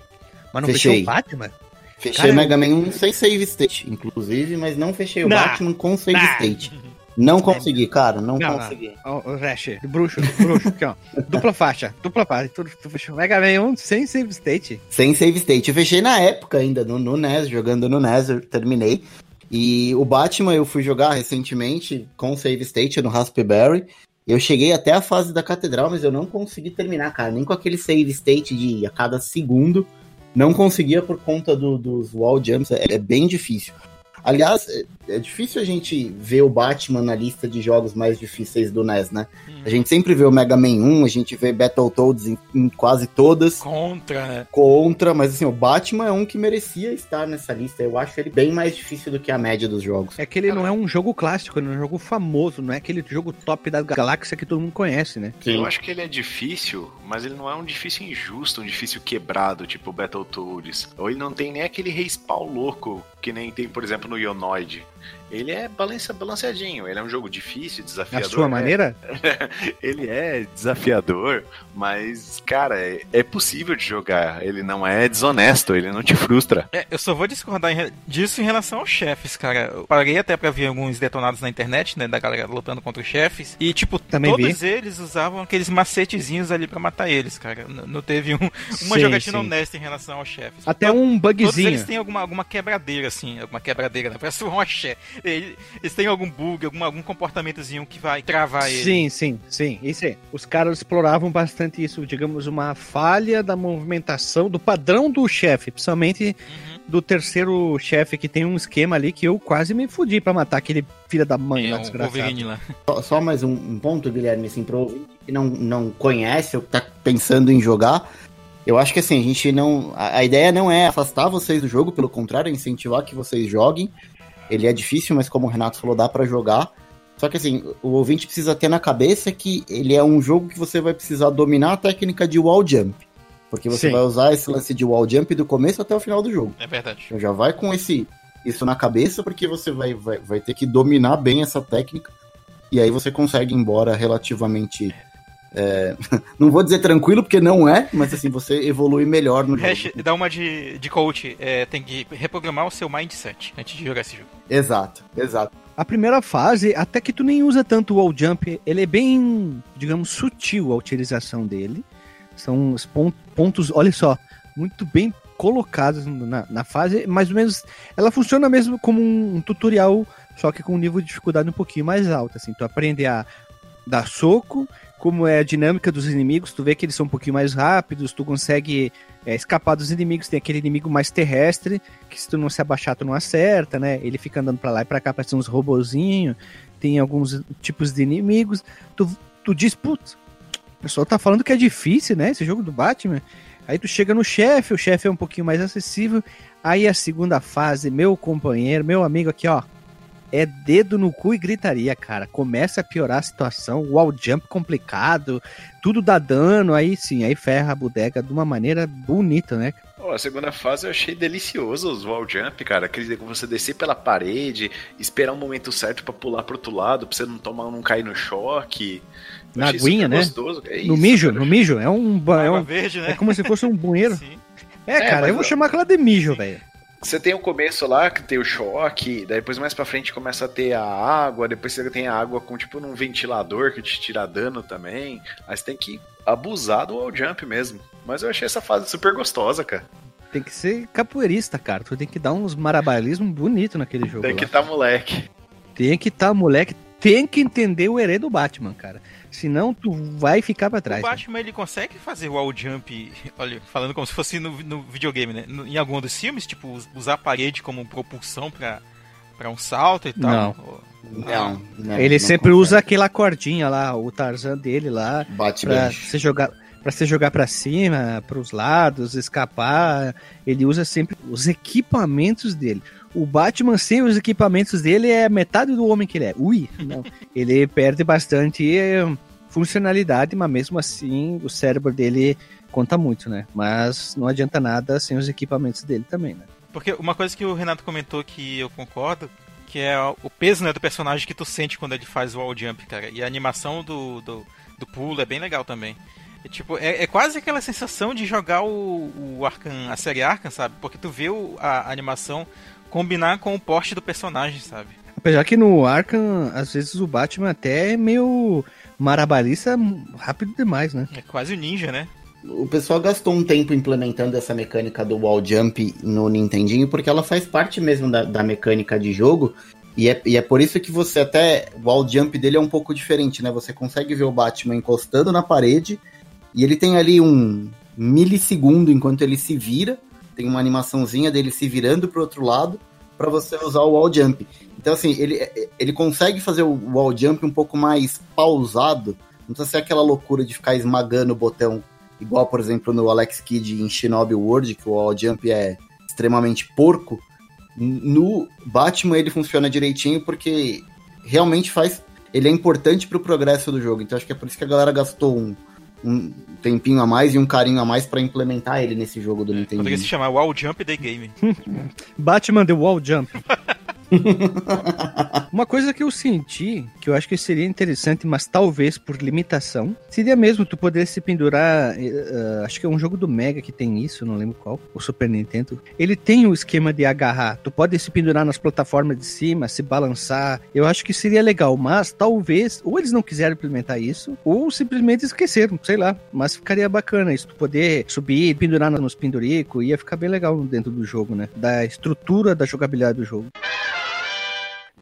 mas não Fechei. fechou o Batman? fechei Cara, o Mega Man 1 sem save state, inclusive, mas não fechei o Nah. Batman com save Nah. state. Não consegui, cara, não, Não, consegui. Ó, o Rash, bruxo, bruxo, aqui, ó. Dupla faixa, dupla faixa. Tu, tu fechou Mega Man 1 sem save state. Sem save state. Eu fechei na época ainda, no, no NES, jogando no NES, eu terminei. E o Batman eu fui jogar recentemente com save state no Raspberry. Eu cheguei até a fase da catedral, mas eu não consegui terminar, cara. Nem com aquele save state de a cada segundo. Não conseguia por conta do- dos wall jumps. É, é bem difícil. Aliás, é, é difícil a gente ver o Batman na lista de jogos mais difíceis do NES, né? A gente sempre vê o Mega Man 1, a gente vê Battletoads em, em quase todas Contra, né? contra, mas assim, o Batman é um que merecia estar nessa lista. Eu acho ele bem mais difícil do que a média dos jogos. É que ele não é um jogo clássico, ele é um jogo famoso, não é aquele jogo top da galáxia que todo mundo conhece, né? Eu acho que ele é difícil, mas ele não é um difícil injusto, um difícil quebrado, tipo o Battletoads. Ou ele não tem nem aquele respawn louco, que nem tem, por exemplo, no Ionoid. Ele é balança, balanceadinho, ele é um jogo difícil, A desafiador. sua é. maneira? Ele é desafiador, mas, cara, é, é possível de jogar. Ele não é desonesto, ele não te frustra. É, eu só vou discordar em disso em relação aos chefes, cara. Eu parei até pra ver alguns detonados na internet, né, da galera lutando contra os chefes. E, tipo, Também todos eles usavam aqueles macetezinhos ali pra matar eles, cara. N- não teve um- uma Sim, jogatina sim. honesta em relação aos chefes. Até um Todos bugzinho. eles têm alguma, alguma quebradeira, assim, alguma quebradeira, né? Parece um axé. Eles, eles têm algum bug, algum, algum comportamentozinho que vai travar ele. Sim, sim, sim. Isso aí. Os caras exploravam bastante isso, digamos, uma falha da movimentação, do padrão do chefe, principalmente Uhum. do terceiro chefe, que tem um esquema ali que eu quase me fudi pra matar aquele filho da mãe É, lá, um desgraçado. Lá. Só, só mais um, um ponto, Guilherme, assim, pro que não, não conhece ou que tá pensando em jogar. Eu acho que assim, a gente não. A, a ideia não é afastar vocês do jogo, pelo contrário, é incentivar que vocês joguem. Ele é difícil, mas como o Renato falou, dá pra jogar. Só que assim, o ouvinte precisa ter na cabeça que ele é um jogo que você vai precisar dominar a técnica de wall jump. Porque você Sim. vai usar esse lance de wall jump do começo até o final do jogo. É verdade. Então já vai com esse isso na cabeça, porque você vai, vai, vai ter que dominar bem essa técnica. E aí você consegue ir embora relativamente. É, não vou dizer tranquilo, porque não é, mas assim, você evolui melhor no Hash, jogo. dá uma de, de coach, é, tem que reprogramar o seu mindset antes de jogar esse jogo. Exato, exato. A primeira fase, até que tu nem usa tanto o wall jump, ele é bem, digamos, sutil a utilização dele. São os pon- pontos, olha só, muito bem colocados na, na fase, mais ou menos, ela funciona mesmo como um, um tutorial só que com um nível de dificuldade um pouquinho mais alto, assim. Tu aprende a dar soco, como é a dinâmica dos inimigos, tu vê que eles são um pouquinho mais rápidos, tu consegue é, escapar dos inimigos, tem aquele inimigo mais terrestre, que se tu não se abaixar tu não acerta, né? Ele fica andando pra lá e pra cá, parece uns robozinhos, tem alguns tipos de inimigos, tu, tu diz, putz, o pessoal tá falando que é difícil, né, esse jogo do Batman, aí tu chega no chefe, o chefe é um pouquinho mais acessível, aí a segunda fase, meu companheiro, meu amigo aqui, ó, é dedo no cu e gritaria, cara. Começa a piorar a situação, o wall jump complicado, tudo dá dano, aí sim, aí ferra a bodega de uma maneira bonita, né? Pô, a segunda fase eu achei delicioso os wall jump, cara. Aquele que você descer pela parede, esperar um momento certo para pular pro outro lado, pra você não tomar, não cair no choque. Eu Na aguinha, né? gostoso. É no isso, mijo, cara. no mijo, é um, é um verde, né? é como se fosse um banheiro. Sim. É, É, cara, mas eu vou eu- chamar aquela de mijo, velho. Você tem o começo lá, que tem o choque, daí depois mais pra frente começa a ter a água, depois você tem a água com tipo num ventilador que te tira dano também. Aí você tem que abusar do wall jump mesmo. Mas eu achei essa fase super gostosa, cara. Tem que ser capoeirista, cara. Tu tem que dar uns marabalismos bonitos naquele jogo. Tem lá. que tá moleque. Tem que tá, moleque. Tem que entender o herê do Batman, cara. Senão tu vai ficar pra trás. O Batman ele consegue fazer wall jump, olha, falando como se fosse no, no videogame, né? No- em algum dos filmes, tipo, us- usar a parede como propulsão pra, pra um salto e tal. Não. Não, não, Ele não sempre consegue. usa aquela cordinha lá, o Tarzan dele lá, Bate pra se jogar para se jogar para cima, pros lados, escapar. Ele usa sempre os equipamentos dele. O Batman sem os equipamentos dele é metade do homem que ele é. Ui, não. ele perde bastante eh, funcionalidade, mas mesmo assim o cérebro dele conta muito, né? Mas não adianta nada sem os equipamentos dele também, né? Porque uma coisa que o Renato comentou que eu concordo, que é o peso né, do personagem que tu sente quando ele faz o wall jump, cara. E a animação do, do, do pulo é bem legal também. É, tipo, é, é quase aquela sensação de jogar o, o Arkham, a série Arkham, sabe? Porque tu vê o- a animação combinar com o porte do personagem, sabe? Apesar que no Arkham, às vezes o Batman até é meio marabalista rápido demais, né? É quase o ninja, né? O pessoal gastou um tempo implementando essa mecânica do wall jump no Nintendinho, porque ela faz parte mesmo da, da mecânica de jogo. E é, e é por isso que você até. O wall jump dele é um pouco diferente, né? Você consegue ver o Batman encostando na parede e ele tem ali um milissegundo enquanto ele se vira. Tem uma animaçãozinha dele se virando pro outro lado para você usar o wall jump. Então, assim, ele, ele consegue fazer o wall jump um pouco mais pausado. Não precisa ser aquela loucura de ficar esmagando o botão igual, por exemplo, no Alex Kidd em Shinobi World, que o wall jump é extremamente porco. No Batman ele funciona direitinho porque realmente faz. Ele é importante pro progresso do jogo. Então acho que é por isso que a galera gastou um, um tempinho a mais e um carinho a mais para implementar ele nesse jogo do Nintendo. Poderia se chamar Wall Jump The Game. Batman The Wall Jump. Uma coisa que eu senti, que eu acho que seria interessante, mas talvez por limitação, seria mesmo tu poder se pendurar. eh, acho que é um jogo do Mega que tem isso, não lembro qual. O Super Nintendo. Ele tem o esquema de agarrar. Tu pode se pendurar nas plataformas de cima, se balançar. Eu acho que seria legal, mas talvez, ou eles não quiseram implementar isso, ou simplesmente esqueceram, sei lá. Mas ficaria bacana isso, tu poder subir, pendurar nos penduricos, ia ficar bem legal dentro do jogo, né? Da estrutura da jogabilidade do jogo.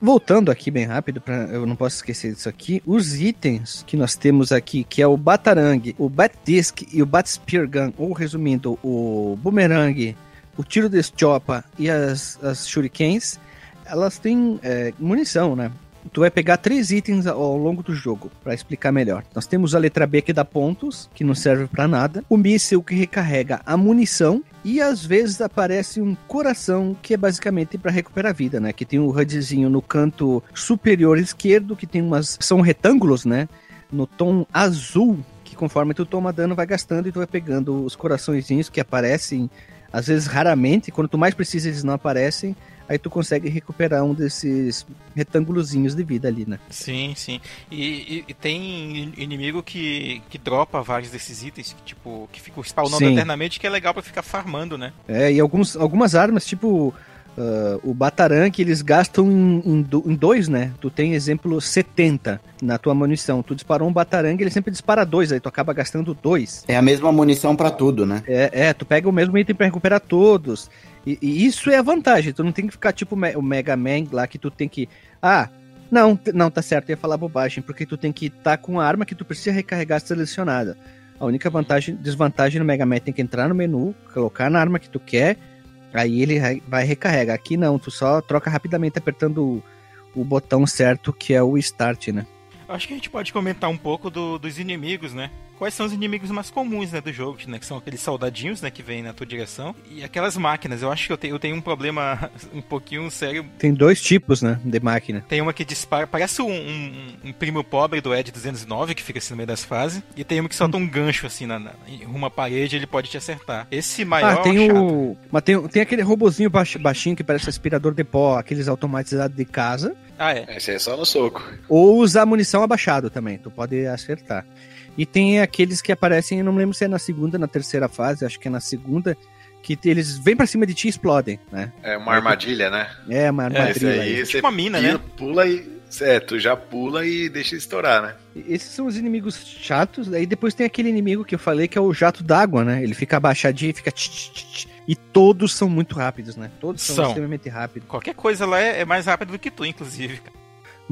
Voltando aqui bem rápido, pra, eu não posso esquecer disso aqui. Os itens que nós temos aqui, que é o Batarang, o Bat Disc e o Bat Spear Gun, ou resumindo, o Boomerang, o Tiro de Chopa e as, as Shurikens, elas têm é, munição, né? Tu vai pegar três itens ao longo do jogo, para explicar melhor. Nós temos a letra B que dá pontos, que não serve para nada. O míssil que recarrega a munição. E às vezes aparece um coração, que é basicamente para recuperar a vida, né? Que tem um HUDzinho no canto superior esquerdo, que tem umas. São retângulos, né? No tom azul, que conforme tu toma dano vai gastando e tu vai pegando os coraçõezinhos que aparecem, às vezes raramente, quando tu mais precisa eles não aparecem aí tu consegue recuperar um desses retângulozinhos de vida ali, né? Sim, sim. E, e- e tem inimigo que, que dropa vários desses itens, que, tipo, que fica spawnando Sim. eternamente, que é legal pra ficar farmando, né? É, e alguns, algumas armas, tipo ah, o Bataran, que eles gastam em, em do- em dois, né? Tu tem exemplo 70 na tua munição. Tu disparou um Batarang, ele sempre dispara dois, aí tu acaba gastando dois. É a mesma munição para tudo, né? É, é, tu pega o mesmo item pra recuperar todos. E, e isso é a vantagem. Tu não tem que ficar tipo o Me- o Mega Man lá que tu tem que. Ah, não, não, tá certo, ia falar bobagem, porque tu tem que estar com a arma que tu precisa recarregar selecionada. A única vantagem, desvantagem no Mega Man é tem que entrar no menu, colocar na arma que tu quer, aí ele vai recarregar. Aqui não, tu só troca rapidamente apertando o, o botão certo que é o Start, né? Acho que a gente pode comentar um pouco do- dos inimigos, né? Quais são os inimigos mais comuns né, do jogo, né? Que são aqueles soldadinhos né, que vêm na tua direção. E aquelas máquinas. Eu acho que eu, te- eu tenho um problema um pouquinho sério. Tem dois tipos, né, de máquina. Tem uma que dispara. Parece um, um- um primo pobre do Ed 209 que fica assim no meio das fases. E tem uma que solta um gancho assim na, na, em uma parede e ele pode te acertar. Esse maior. ah, tem chato. o. Mas tem, tem aquele robozinho baixi- baixinho que parece aspirador de pó, aqueles automatizados de casa. Ah, é. Esse é só no soco. Ou usar munição abaixado também, tu pode acertar. E tem aqueles que aparecem, eu não lembro se é na segunda, na terceira fase, acho que é na segunda, que eles vêm pra cima de ti e explodem, né? É uma armadilha, né? É uma Esse armadilha. aí, aí. você Tipo uma mina, né? Pula e. É, tu já pula e deixa estourar, né? Esses são os inimigos chatos. Aí depois tem aquele inimigo que eu falei que é o jato d'água, né? Ele fica abaixadinho e fica. tch, tch, tch, tch. E todos são muito rápidos, né? Todos são, São. extremamente rápidos. Qualquer coisa lá é, é mais rápido do que tu, inclusive. cara.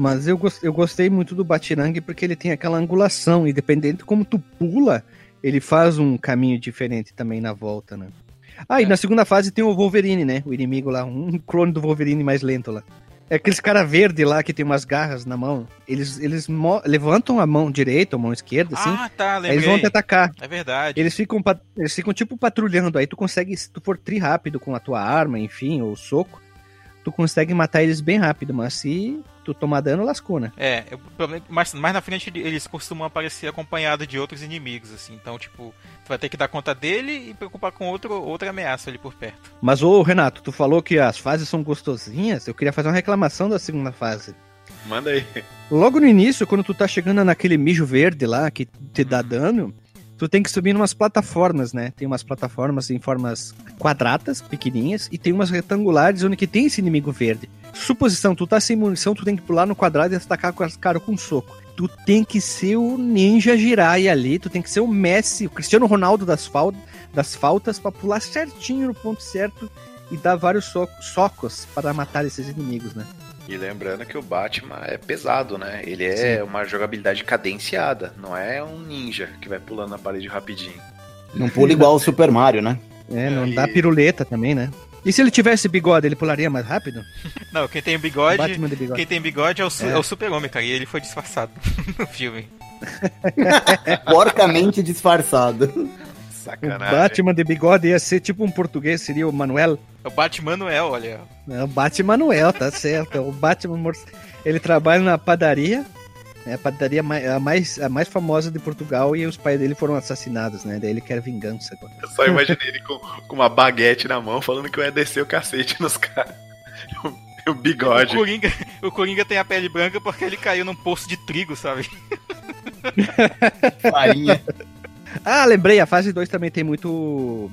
Mas eu, gos- eu gostei muito do Batirang porque ele tem aquela angulação. E dependendo de como tu pula, ele faz um caminho diferente também na volta, né? Ah, e É. na segunda fase tem o Wolverine, né? O inimigo lá, um clone do Wolverine mais lento lá. É aqueles cara verde lá que tem umas garras na mão. Eles, eles levantam a mão direita ou a mão esquerda, assim. Ah, tá, aí eles vão lembrei. te atacar. É verdade. Eles ficam, eles ficam tipo patrulhando. Aí tu consegue, se tu for tri rápido com a tua arma, enfim, ou soco, tu consegue matar eles bem rápido. Mas se tu tomar dano, lascou, né? É, eu, mais, mais na frente eles costumam aparecer acompanhados de outros inimigos, assim. Então, tipo, tu vai ter que dar conta dele e preocupar com outro, outra ameaça ali por perto. Mas, ô Renato, tu falou que as fases são gostosinhas. Eu queria fazer uma reclamação da segunda fase. Manda aí. Logo no início, quando tu tá chegando naquele mijo verde lá que te dá dano, tu tem que subir umas plataformas, né? Tem umas plataformas em formas quadradas, pequenininhas, e tem umas retangulares onde que tem esse inimigo verde. Suposição, tu tá sem munição, tu tem que pular no quadrado e atacar com as caras com um soco. Tu tem que ser o ninja Jirai ali, tu tem que ser o Messi, o Cristiano Ronaldo das, fal das faltas pra pular certinho no ponto certo e dar vários so socos para matar esses inimigos, né? E lembrando que o Batman é pesado, né? Ele é uma jogabilidade cadenciada, não é um ninja que vai pulando na parede rapidinho. Não pula igual o Super Mario, né? É, não Aí- dá piruleta também, né? E se ele tivesse bigode, ele pularia mais rápido? Não, quem tem O bigode. Batman de bigode. Quem tem bigode é o, su- É. é o super-homem, cara. E ele foi disfarçado no filme. Porcamente disfarçado. O Sacanagem. Batman de bigode ia ser tipo um português, seria o Manuel. É o Batman Noel, olha. É o Batman Manuel, tá certo. É o Batman. Ele trabalha na padaria. É a padaria a mais, a mais famosa de Portugal e os pais dele foram assassinados, né? Daí ele quer vingança agora. Eu só imaginei ele com, com uma baguete na mão falando que eu ia descer o cacete nos caras. O, o O bigode. Coringa, o Coringa tem a pele branca porque ele caiu num poço de trigo, sabe? Farinha. Ah, lembrei, a fase 2 também tem muito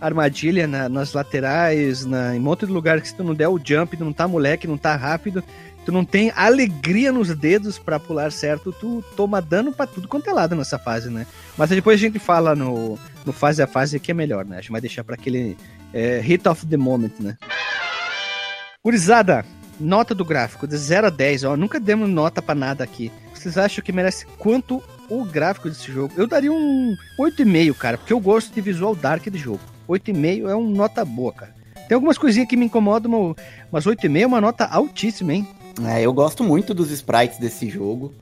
armadilha na- nas laterais, na, em um monte de lugar que se tu não der o jump, tu não tá moleque, não tá rápido, tu não tem alegria nos dedos pra pular certo, tu toma dano pra tudo quanto é lado nessa fase, né? Mas depois a gente fala no, no fase a fase que é melhor, né? A gente vai deixar pra aquele é, hit of the moment, né? Gurizada, nota do gráfico, de 0 a 10, ó, nunca demos nota pra nada aqui. Vocês acham que merece quanto o gráfico desse jogo? Eu daria um 8,5, cara, porque eu gosto de visual dark de jogo. 8,5 é uma nota boa, cara. Tem algumas coisinhas que me incomodam, mas 8,5 é uma nota altíssima, hein? É, eu gosto muito dos sprites desse jogo.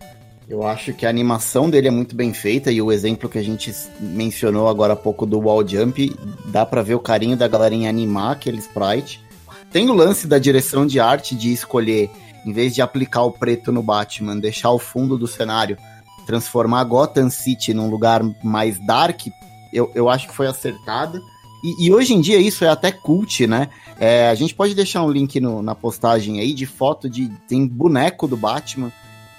Eu acho que a animação dele é muito bem feita e o exemplo que a gente mencionou agora há pouco do wall jump, dá pra ver o carinho da galera em animar aquele sprite. Tem o lance da direção de arte de escolher, em vez de aplicar o preto no Batman, deixar o fundo do cenário, transformar Gotham City num lugar mais dark, eu, eu acho que foi acertada. E, e hoje em dia isso é até cult, né? É, a gente pode deixar um link no- na postagem aí de foto de. Tem boneco do Batman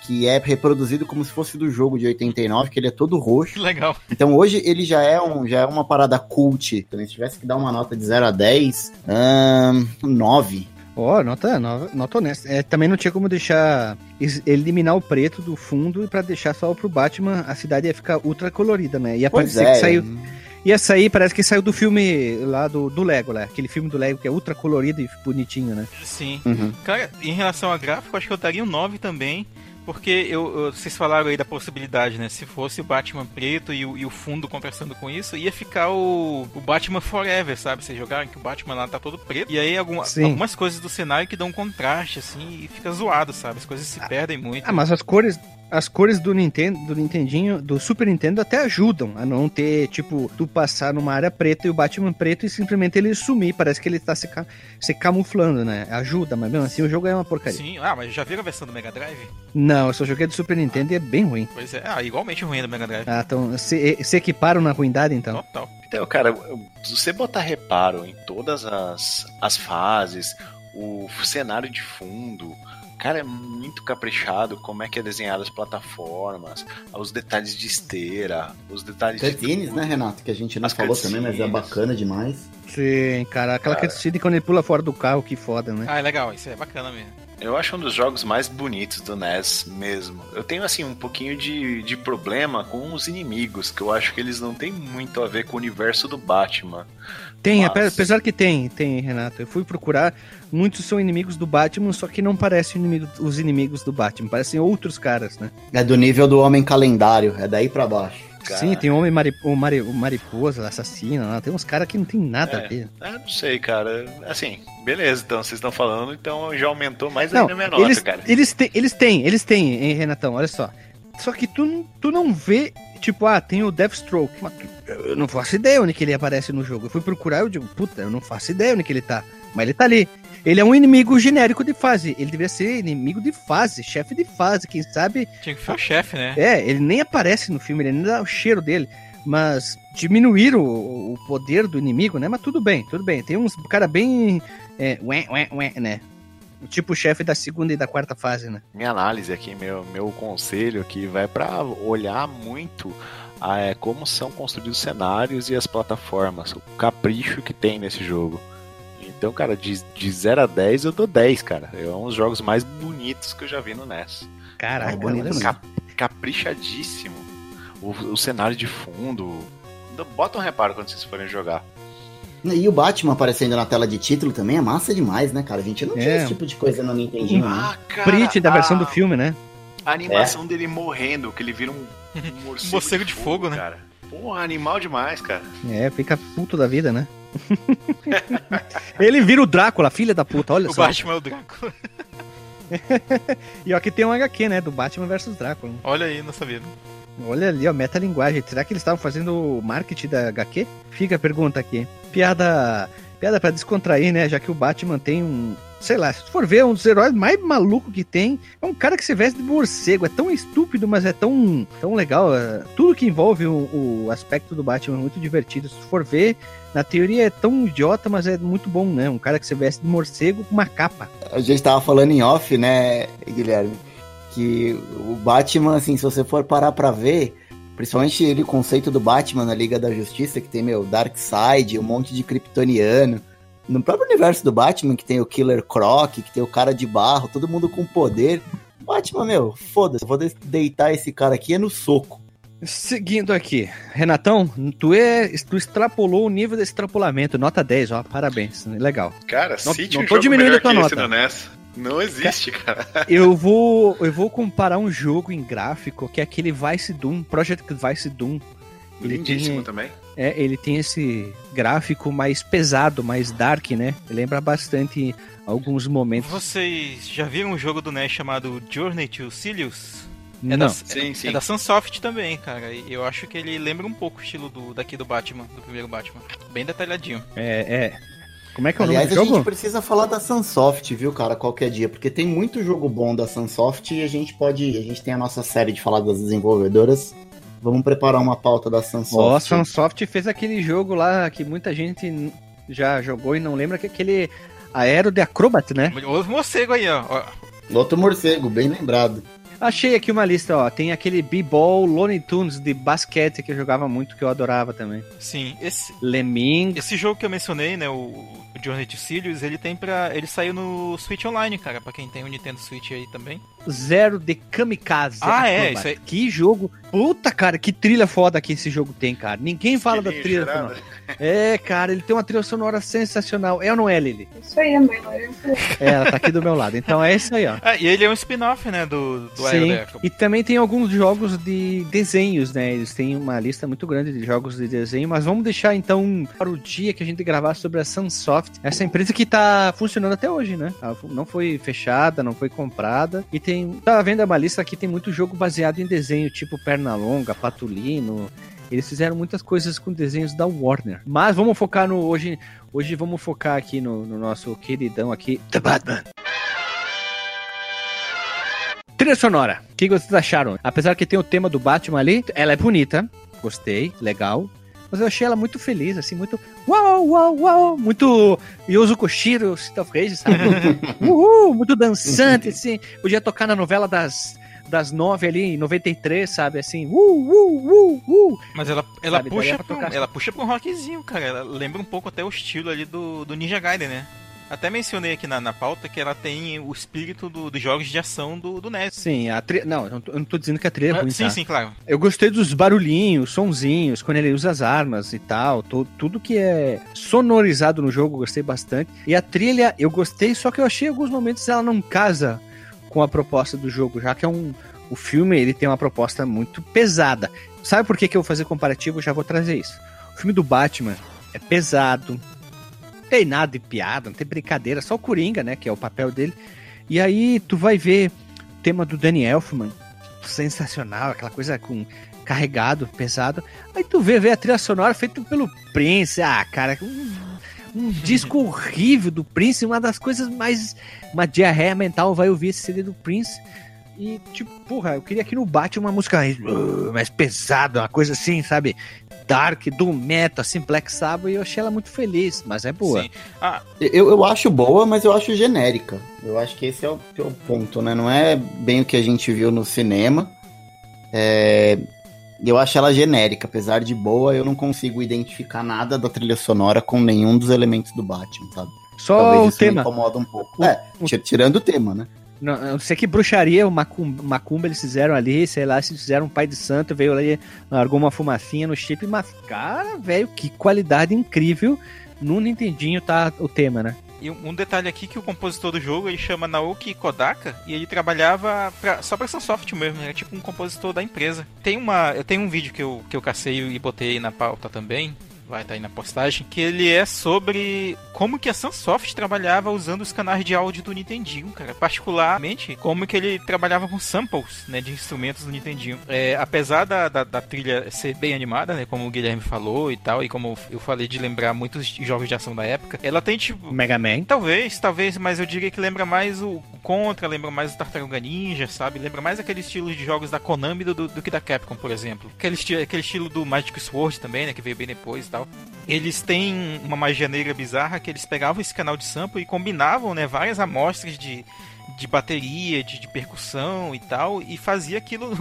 que é reproduzido como se fosse do jogo de 89, que ele é todo roxo. Legal. Então hoje ele já é, um, já é uma parada cult. Então, se tivesse que dar uma nota de 0 a 10, ahn, 9. Ó, nota, nota, nota honesta. É, também não tinha como deixar eliminar o preto do fundo e pra deixar só pro Batman, a cidade ia ficar ultra colorida, né? Ia Pois parecer é. que saiu E essa aí parece que saiu do filme lá do, do Lego, né? Aquele filme do Lego que é ultra colorido e bonitinho, né? Sim. Uhum. Cara, em relação a gráfico, acho que eu daria um 9 também. Porque eu, vocês falaram aí da possibilidade, né? Se fosse o Batman preto e o, e o fundo conversando com isso, ia ficar o, o Batman Forever, sabe? Vocês jogaram que o Batman lá tá todo preto. E aí alguma- algumas coisas do cenário que dão um contraste, assim, e fica zoado, sabe? As coisas se perdem muito. Ah, mas as cores, as cores do Nintendo, do Nintendinho, do Super Nintendo até ajudam a não ter, tipo, tu passar numa área preta e o Batman preto e simplesmente ele sumir. Parece que ele tá se, ca- se camuflando, né? Ajuda, mas mesmo assim o jogo é uma porcaria. Sim, ah, mas já viram a versão do Mega Drive? Não, eu só joguei do Super Nintendo e é bem ruim. Pois é, ah, igualmente ruim do Mega Drive. Ah, então se, se equiparam na ruindade, então. Total. Então, cara, se você botar reparo em todas as, as fases, o cenário de fundo, cara, é muito caprichado como é que é desenhado as plataformas, os detalhes de esteira, os detalhes de Cutscenes, né, Renato? Que a gente não As falou também, mas é bacana demais. Sim, cara, aquela Cara. cutscene quando ele pula fora do carro, que foda, né? Ah, é legal, isso é bacana mesmo. Eu acho um dos jogos mais bonitos do NES mesmo. Eu tenho, assim, um pouquinho de, de problema com os inimigos, que eu acho que eles não têm muito a ver com o universo do Batman. Tem, Mas- ape- apesar que tem, tem, Renato. Eu fui procurar, muitos são inimigos do Batman, só que não parecem inimigo- os inimigos do Batman, parecem outros caras, né? É do nível do Homem Calendário, é daí pra baixo. Cara. Sim, tem o homem mari, o, mari, o mariposa, assassino, lá, tem uns caras que não tem nada É. a ver. Ah, não sei, cara. Assim, beleza, então vocês estão falando, então já aumentou mais Não, ainda a minha nota, eles, cara. eles, têm, eles têm, eles têm, hein, Renatão, olha só. Só que tu, tu não vê, tipo, ah, tem o Deathstroke. Eu não faço ideia onde que ele aparece no jogo. Eu fui procurar e eu digo, puta, eu não faço ideia onde que ele tá. Mas ele tá ali. Ele é um inimigo genérico de fase. Ele deveria ser inimigo de fase, chefe de fase. Quem sabe Tinha que ser o chefe, né? É, ele nem aparece no filme, ele nem dá o cheiro dele. Mas diminuir o, o poder do inimigo, né? Mas tudo bem, tudo bem. Tem uns cara bem. É, ué, ué, ué, né? Tipo o chefe da segunda e da quarta fase, né? Minha análise aqui, meu, meu conselho aqui vai pra olhar muito a, é, como são construídos os cenários e as plataformas, o capricho que tem nesse jogo. Então, cara, de, de 0 a 10 eu dou 10, cara. É um dos jogos mais bonitos que eu já vi no NES. Caraca, É bonito. Cap- caprichadíssimo. O, o cenário de fundo. Bota um reparo quando vocês forem jogar. E o Batman aparecendo na tela de título também é massa demais, né, cara? A gente não tinha É. esse tipo de coisa no Nintendinho, né? Ah, cara, Print da versão a- do filme, né? A animação dele morrendo, que ele vira um, um morcego, Morcego de fogo, né? Cara. Porra, animal demais, cara. É, fica puto da vida, né? ele vira o Drácula, filha da puta, olha O só. Batman é o Drácula. E ó, aqui tem um HQ, né? Do Batman versus Drácula. Olha aí, não sabia. Olha ali, ó, metalinguagem. Será que eles estavam fazendo marketing da HQ? Fica a pergunta aqui. Piada. Piada pra descontrair, né? Já que o Batman tem um. Sei lá, se tu for ver, um dos heróis mais malucos que tem é um cara que se veste de morcego. É tão estúpido, mas é tão, tão legal. é, Tudo que envolve o, o aspecto do Batman é muito divertido. Se tu for ver, na teoria é tão idiota, mas é muito bom, né? Um cara que se veste de morcego com uma capa. A gente tava falando em off, né, Guilherme? Que o Batman, assim, se você for parar pra ver, principalmente ele, o conceito do Batman na Liga da Justiça, que tem, meu, Darkseid, um monte de kryptoniano. No próprio universo do Batman, que tem o Killer Croc, que tem o cara de barro, todo mundo com poder. Batman, meu, foda-se, eu vou de- deitar esse cara aqui é no soco. Seguindo aqui, Renatão, tu, é, tu extrapolou o nível de extrapolamento, nota 10, ó, parabéns, legal. Cara, Não- cite não tô jogo diminuindo a tua nota. no NES. Não existe, cara. Eu vou, eu vou comparar um jogo em gráfico que é aquele Vice Doom, Project Vice Doom. Ele Lindíssimo tem, também. é, ele tem esse gráfico mais pesado, mais dark, né? Lembra bastante alguns momentos. Vocês já viram um jogo do NES chamado Journey to Silius? É Não. da, Sim, sim. é da Sunsoft também, cara. E eu acho que ele lembra um pouco o estilo do, daqui do Batman, do primeiro Batman. Bem detalhadinho. É, é. Como é que é o Aliás, nome a do jogo? gente precisa falar da Sunsoft, viu, cara, qualquer dia, porque tem muito jogo bom da Sunsoft e a gente pode, a gente tem a nossa série de falar das desenvolvedoras. Vamos preparar uma pauta da Ó, a Sunsoft. Sunsoft fez aquele jogo lá que muita gente já jogou e não lembra que é aquele Aero de Acrobat, né? Outro morcego aí, ó. ó. Outro morcego, bem lembrado. Achei aqui uma lista, ó. Tem aquele B-Ball Looney Tunes de basquete que eu jogava muito, que eu adorava também. Sim, esse, Lemming. esse jogo que eu mencionei, né, o, o Journey to Silius, ele tem pra. Ele saiu no Switch Online, cara, pra quem tem o Nintendo Switch aí também. Zero de Kamikaze. Ah, é, isso aí. Que jogo. Puta, cara, que trilha foda que esse jogo tem, cara. Ninguém fala da trilha sonora. É, cara, ele tem uma trilha sonora sensacional. É ou não é, Lili? Isso aí, a mãe loira. É, ela tá aqui do meu lado. Então é isso aí, ó. Ah, e ele é um spin-off, né, do, do Sim, Aerodeco. e também tem alguns jogos de desenhos, né? Eles têm uma lista muito grande de jogos de desenho, mas vamos deixar então para o dia que a gente gravar sobre a Sunsoft, essa empresa que tá funcionando até hoje, né? Ela não foi fechada, não foi comprada e tem, tava vendo uma lista aqui tem muito jogo baseado em desenho, tipo Pernalonga, Patulino. Eles fizeram muitas coisas com desenhos da Warner. Mas vamos focar no hoje, hoje vamos focar aqui no, no nosso queridão aqui, The Batman. Trilha sonora. O que vocês acharam? Apesar que tem o tema do Batman ali, ela é bonita. Gostei, legal. Mas eu achei ela muito feliz, assim, muito. Uau, uau, uau! Muito Yuzo Koshiro, Street of Rage, sabe? Uhul, muito dançante, assim. Podia tocar na novela das, das nove ali, em 93, sabe? Assim, uh, uh, uh, uh. Mas ela, ela, Sabe, puxa pra um, ela puxa pra um rockzinho, cara. Ela lembra um pouco até o estilo ali do, do Ninja Gaiden, né? Até mencionei aqui na, na pauta que ela tem o espírito do- dos jogos de ação do, do NES. Sim, a trilha. Não, eu não tô- eu não tô dizendo que a trilha é Ah, ruim, sim, tá? sim, claro. Eu gostei dos barulhinhos, sonzinhos, quando ele usa as armas e tal. to- tudo que é sonorizado no jogo, eu gostei bastante. E a trilha, eu gostei, só que eu achei alguns momentos ela não casa com a proposta do jogo, já que é um. O filme ele tem uma proposta muito pesada. Sabe por que, que eu vou fazer comparativo? Eu já vou trazer isso. O filme do Batman é pesado, tem nada de piada, não tem brincadeira, só o Coringa, né? Que é o papel dele. E aí tu vai ver o tema do Danny Elfman, sensacional, aquela coisa com carregado, pesado. Aí tu vê, vê a trilha sonora feita pelo Prince. Ah, cara, um, um disco horrível do Prince, uma das coisas mais. Uma diarreia mental vai ouvir esse CD do Prince. E, tipo, porra, eu queria aqui no Batman uma música mais, mais pesada, uma coisa assim, sabe? Dark, do metal, assim, Black Sabbath, e eu achei ela muito feliz, mas é boa. Sim. Ah, Eu, eu acho boa, mas eu acho genérica. Eu acho que esse é o, é o ponto, né? Não é bem o que a gente viu no cinema. É, Eu acho ela genérica. Apesar de boa, eu não consigo identificar nada da trilha sonora com nenhum dos elementos do Batman, sabe? Só Talvez o isso me tema. incomoda um pouco. O- é, o- ti- tirando o tema, né? Não, não sei que bruxaria, o macumba, macumba eles fizeram ali, sei lá, se fizeram um pai de santo, veio ali, largou uma fumacinha no chip, mas, cara, velho, que qualidade incrível. No Nintendinho tá o tema, né? E um detalhe aqui que o compositor do jogo ele chama Naoki Kodaka e ele trabalhava pra, só pra Sunsoft mesmo, era tipo um compositor da empresa. Tem uma, eu tenho um vídeo que eu, que eu cacei e botei na pauta também, vai estar aí na postagem, que ele é sobre como que a Sunsoft trabalhava usando os canais de áudio do Nintendinho, cara. Particularmente, como que ele trabalhava com samples, né, de instrumentos do Nintendinho. É, apesar da, da, da trilha ser bem animada, né, como o Guilherme falou e tal, e como eu falei de lembrar muitos jogos de ação da época, ela tem tipo Mega Man. Talvez, talvez, mas eu diria que lembra mais o Contra, lembra mais o Tartaruga Ninja, sabe? Lembra mais aquele estilo de jogos da Konami do, do, do que da Capcom, por exemplo. Aquele, esti aquele estilo do Magic Sword também, né? Que veio bem depois tal. Eles têm uma magia negra bizarra que eles pegavam esse canal de sample e combinavam, né? Várias amostras de, de bateria, de, de percussão e tal, e fazia aquilo.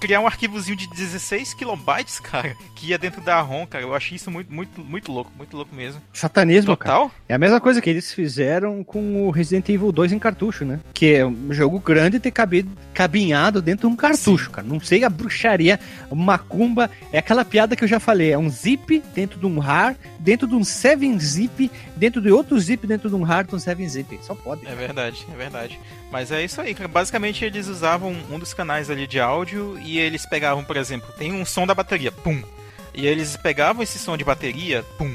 Criar um arquivozinho de 16 kilobytes, cara, que ia dentro da ROM, cara. Eu achei isso muito, muito, muito louco, muito louco mesmo. Satanismo, cara. Total? É a mesma coisa que eles fizeram com o Resident Evil 2 em cartucho, né? Que é um jogo grande ter cabido, cabinhado dentro de um cartucho, cara. Não sei a bruxaria, macumba. É aquela piada que eu já falei. É um zip dentro de um RAR, dentro de um 7-zip, dentro de outro zip dentro de um RAR, de um 7-zip. Só pode. É verdade, é verdade. Mas é isso aí, cara. Basicamente eles usavam um dos canais ali de áudio e eles pegavam, por exemplo, tem um som da bateria, pum. E eles pegavam esse som de bateria, pum,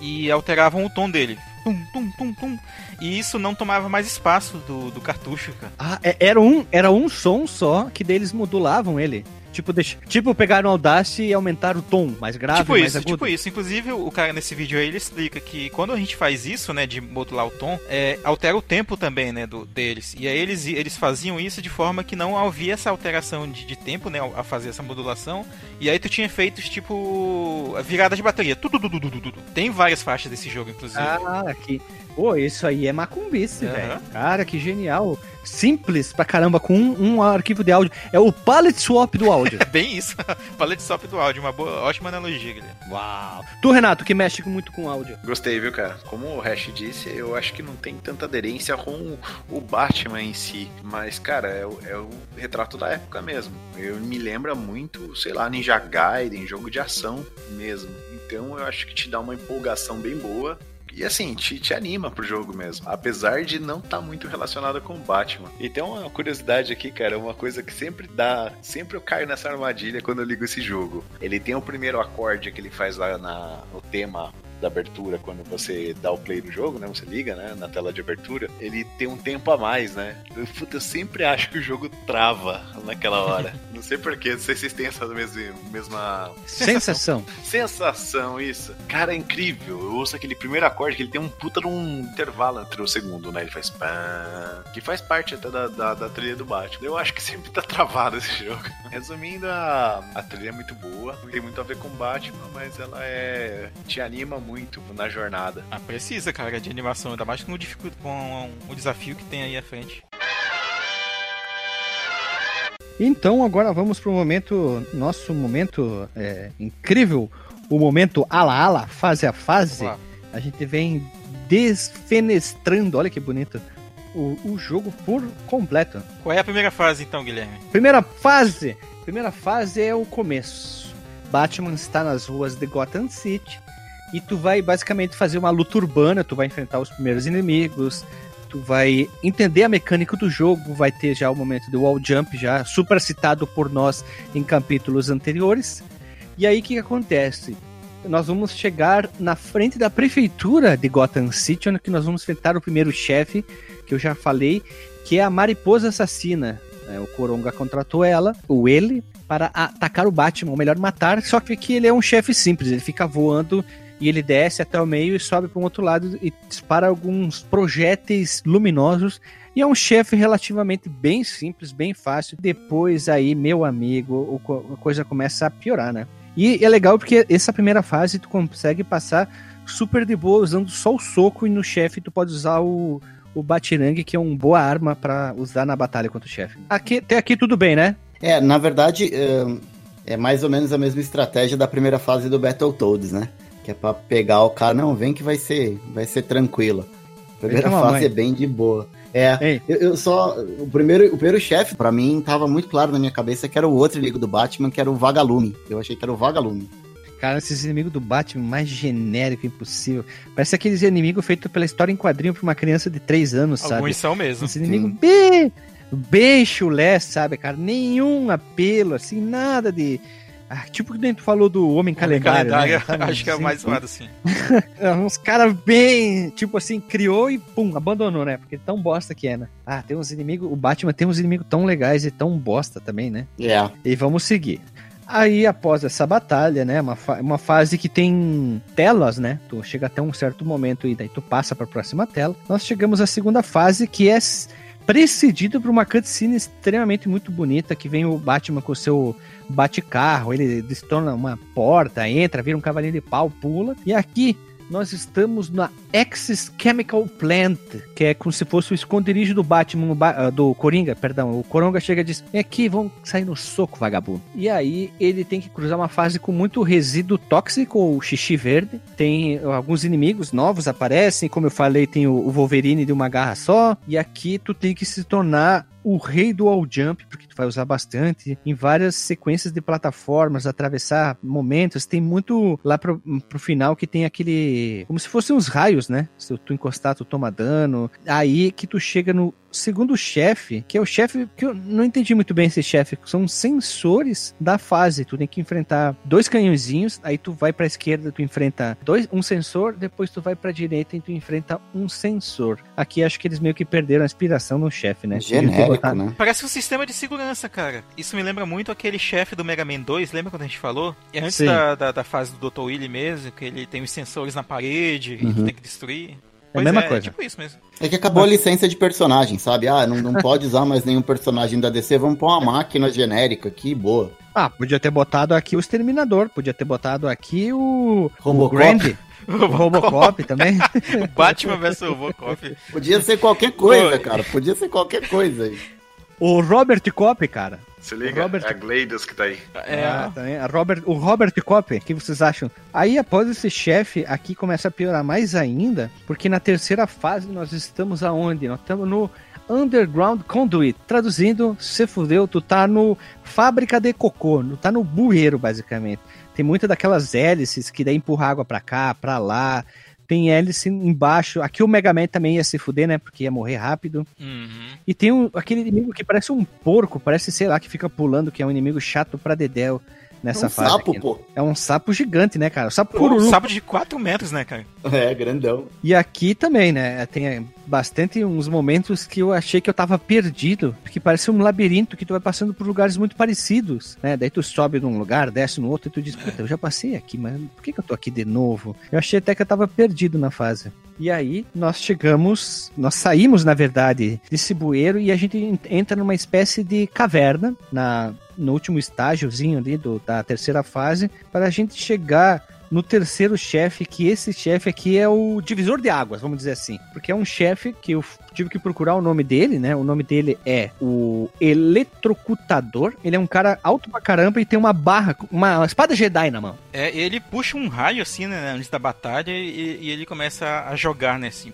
e alteravam o tom dele. Tum, tum, tum, tum. E isso não tomava mais espaço do, do cartucho, cara. Ah, é- era um, era um som só que daí eles modulavam ele. Tipo, deixa, tipo pegaram o Audacity e aumentaram o tom mais grave, tipo mais isso, agudo. tipo isso. Inclusive, o cara nesse vídeo aí, ele explica que quando a gente faz isso, né, de modular o tom, é, altera o tempo também, né, do, deles. E aí eles, eles faziam isso de forma que não havia essa alteração de, de tempo, né, a fazer essa modulação. E aí tu tinha efeitos tipo virada de bateria. Tudo, tudo, tudo, tudo. Tem várias faixas desse jogo, inclusive. Ah, que. Pô, isso aí é macumbice, Aham. velho. Cara, que genial. Simples pra caramba, com um, um arquivo de áudio. É o palette swap do áudio. É bem isso. Palette swap do áudio, uma boa, ótima analogia, Guilherme. Uau. Tu, Renato, que mexe muito com áudio. Gostei, viu, cara? Como o Hash disse, eu acho que não tem tanta aderência com o Batman em si. Mas, cara, é, o- é o retrato da época mesmo. Eu me lembra muito, sei lá, Ninja Gaiden, jogo de ação mesmo. Então eu acho que te dá uma empolgação bem boa. E assim, te, te anima pro jogo mesmo. Apesar de não estar muito relacionado com o Batman. E tem uma curiosidade aqui, cara, uma coisa que sempre dá. Sempre eu caio nessa armadilha quando eu ligo esse jogo. Ele tem o primeiro acorde que ele faz lá na, no tema da abertura, quando você dá o play do jogo, né? Você liga, né? Na tela de abertura, ele tem um tempo a mais, né? Eu, puta, eu sempre acho que o jogo trava naquela hora. não sei porquê, não sei se vocês têm essa mesma, mesma Sensação. sensação, isso. Cara, é incrível. Eu ouço aquele primeiro acorde que ele tem um puta de um intervalo entre o segundo, né? Ele faz pã, que faz parte até da, da, da trilha do Batman. Eu acho que sempre tá travado esse jogo. Resumindo, a, a trilha é muito boa, tem muito a ver com o Batman, mas ela é. te anima muito na jornada. Ah, precisa, cara, de animação, ainda mais com o, dificu- com o desafio que tem aí à frente. Então agora vamos pro momento, nosso momento é, incrível, o momento ala ala, fase a fase. Vamos lá. A gente vem desfenestrando, olha que bonito, o, o jogo por completo. Qual é a primeira fase então, Guilherme? Primeira fase, primeira fase é o começo. Batman está nas ruas de Gotham City e tu vai basicamente fazer uma luta urbana, tu vai enfrentar os primeiros inimigos, tu vai entender a mecânica do jogo, vai ter já o momento do wall jump já super citado por nós em capítulos anteriores. E aí o que, que acontece? Nós vamos chegar na frente da prefeitura de Gotham City, onde nós vamos enfrentar o primeiro chefe, que eu já falei, que é a Mariposa Assassina. É, o Coronga contratou ela, ou ele, para atacar o Batman, ou melhor, matar, só que aqui ele é um chefe simples, ele fica voando e ele desce até o meio e sobe para um outro lado e dispara alguns projéteis luminosos. E é um chefe relativamente bem simples, bem fácil. Depois aí, meu amigo, a coisa começa a piorar, né? E é legal porque essa primeira fase tu consegue passar super de boa usando só o soco e no chefe tu pode usar o, o batirangue, que é uma boa arma pra usar na batalha contra o chefe. Aqui, até aqui tudo bem, né? É, na verdade, é, é mais ou menos a mesma estratégia da primeira fase do Battletoads, né? Que é pra pegar o cara, não, vem que vai ser, vai ser tranquilo. Primeira fase é bem de boa. É, eu, eu só. O primeiro, o primeiro chefe, pra mim, tava muito claro na minha cabeça que era o outro inimigo do Batman, que era o Vagalume. Eu achei que era o Vagalume. Cara, esses inimigos do Batman mais genérico impossível. Parece aqueles inimigos feitos pela história em quadrinho pra uma criança de 3 anos, sabe? Alguns são mesmo. Esse inimigo bem, bem chulé, sabe, cara? Nenhum apelo, assim, nada de. Ah, tipo que dentro falou do Homem Calendário. né? Sabe? acho que é o Assim, mais zoado, assim. é, Uns caras bem. Tipo assim, criou e pum, abandonou, né? Porque tão bosta que é, né? Ah, tem uns inimigos. O Batman tem uns inimigos tão legais e tão bosta também, né? É. E vamos seguir. Aí, após essa batalha, né? Uma, fa- uma fase que tem telas, né? Tu chega até um certo momento e daí tu passa pra próxima tela. Nós chegamos à segunda fase, que é precedido por uma cutscene extremamente muito bonita, que vem o Batman com o seu bate-carro, ele destorna uma porta, entra, vira um cavalinho de pau, pula. E aqui nós estamos na Axis Chemical Plant, que é como se fosse o esconderijo do Batman, ah, do Coringa, perdão. O Coronga chega e diz: Vem aqui, vamos sair no soco, vagabundo. E aí ele tem que cruzar uma fase com muito resíduo tóxico, ou xixi verde. Tem alguns inimigos novos aparecem, como eu falei, tem o Wolverine de uma garra só. E aqui tu tem que se tornar o rei do wall jump, porque tu vai usar bastante, em várias sequências de plataformas, atravessar momentos, tem muito lá pro, pro final que tem aquele, como se fossem uns raios, né? Se tu encostar, tu toma dano, aí que tu chega no segundo chefe, que é o chefe que eu não entendi muito bem esse chefe, são sensores da fase, tu tem que enfrentar dois canhõezinhos, aí tu vai pra esquerda, tu enfrenta dois, um sensor, depois tu vai pra direita e tu enfrenta um sensor. Aqui acho que eles meio que perderam a inspiração no chefe, né? Genérico, botado- né? Parece um sistema de segurança, cara. Isso me lembra muito aquele chefe do Mega Man 2, lembra quando a gente falou? E antes da, da, da fase do Dr. Willy mesmo, que ele tem os sensores na parede e tu Uhum. tem que destruir. É a mesma coisa. tipo isso mesmo. É que acabou a licença de personagem, sabe? Ah, não, não pode usar mais nenhum personagem da DC, vamos pôr uma máquina genérica aqui, boa. Ah, podia ter botado aqui o Exterminador, podia ter botado aqui o. Robocop. O Grand. O Robocop também. O Batman vs Robocop. Podia ser qualquer coisa, Oi. cara. Podia ser qualquer coisa aí. O Robert Cop, cara. Se liga, Robert- é a Gleidos que tá aí. É, Ah, também. A Robert, o Robert Cop, o que vocês acham? Aí, após esse chefe, aqui começa a piorar mais ainda, porque na terceira fase nós estamos aonde? Nós estamos no Underground Conduit. Traduzindo, se fudeu, tu tá no fábrica de cocô, tu tá no bueiro, basicamente. Tem muita daquelas hélices que daí empurra água pra cá, pra lá. Tem hélice embaixo. Aqui o Mega Man também ia se fuder, né? Porque ia morrer rápido. Uhum. E tem um, aquele inimigo que parece um porco, parece, sei lá, que fica pulando, que é um inimigo chato pra dedéu nessa é um fase. sapo, aqui. pô. É um sapo gigante, né, cara? O sapo Pô, um sapo de 4 metros, né, cara? É, grandão. E aqui também, né? Tem bastante uns momentos que eu achei que eu tava perdido, porque parece um labirinto que tu vai passando por lugares muito parecidos, né? Daí tu sobe num lugar, desce no outro e tu diz, puta, eu já passei aqui, mas por que, que eu tô aqui de novo? Eu achei até que eu tava perdido na fase. E aí nós chegamos, nós saímos, na verdade, desse bueiro e a gente en- entra numa espécie de caverna na, no último estágiozinho ali do, da terceira fase, para a gente chegar no terceiro chefe, que esse chefe aqui é o divisor de águas, vamos dizer assim. Porque é um chefe que eu tive que procurar o nome dele, né? O nome dele é o Eletrocutador. Ele é um cara alto pra caramba e tem uma barra, uma espada Jedi na mão. É, ele puxa um raio assim, né, antes da batalha e, e ele começa a jogar, né, assim,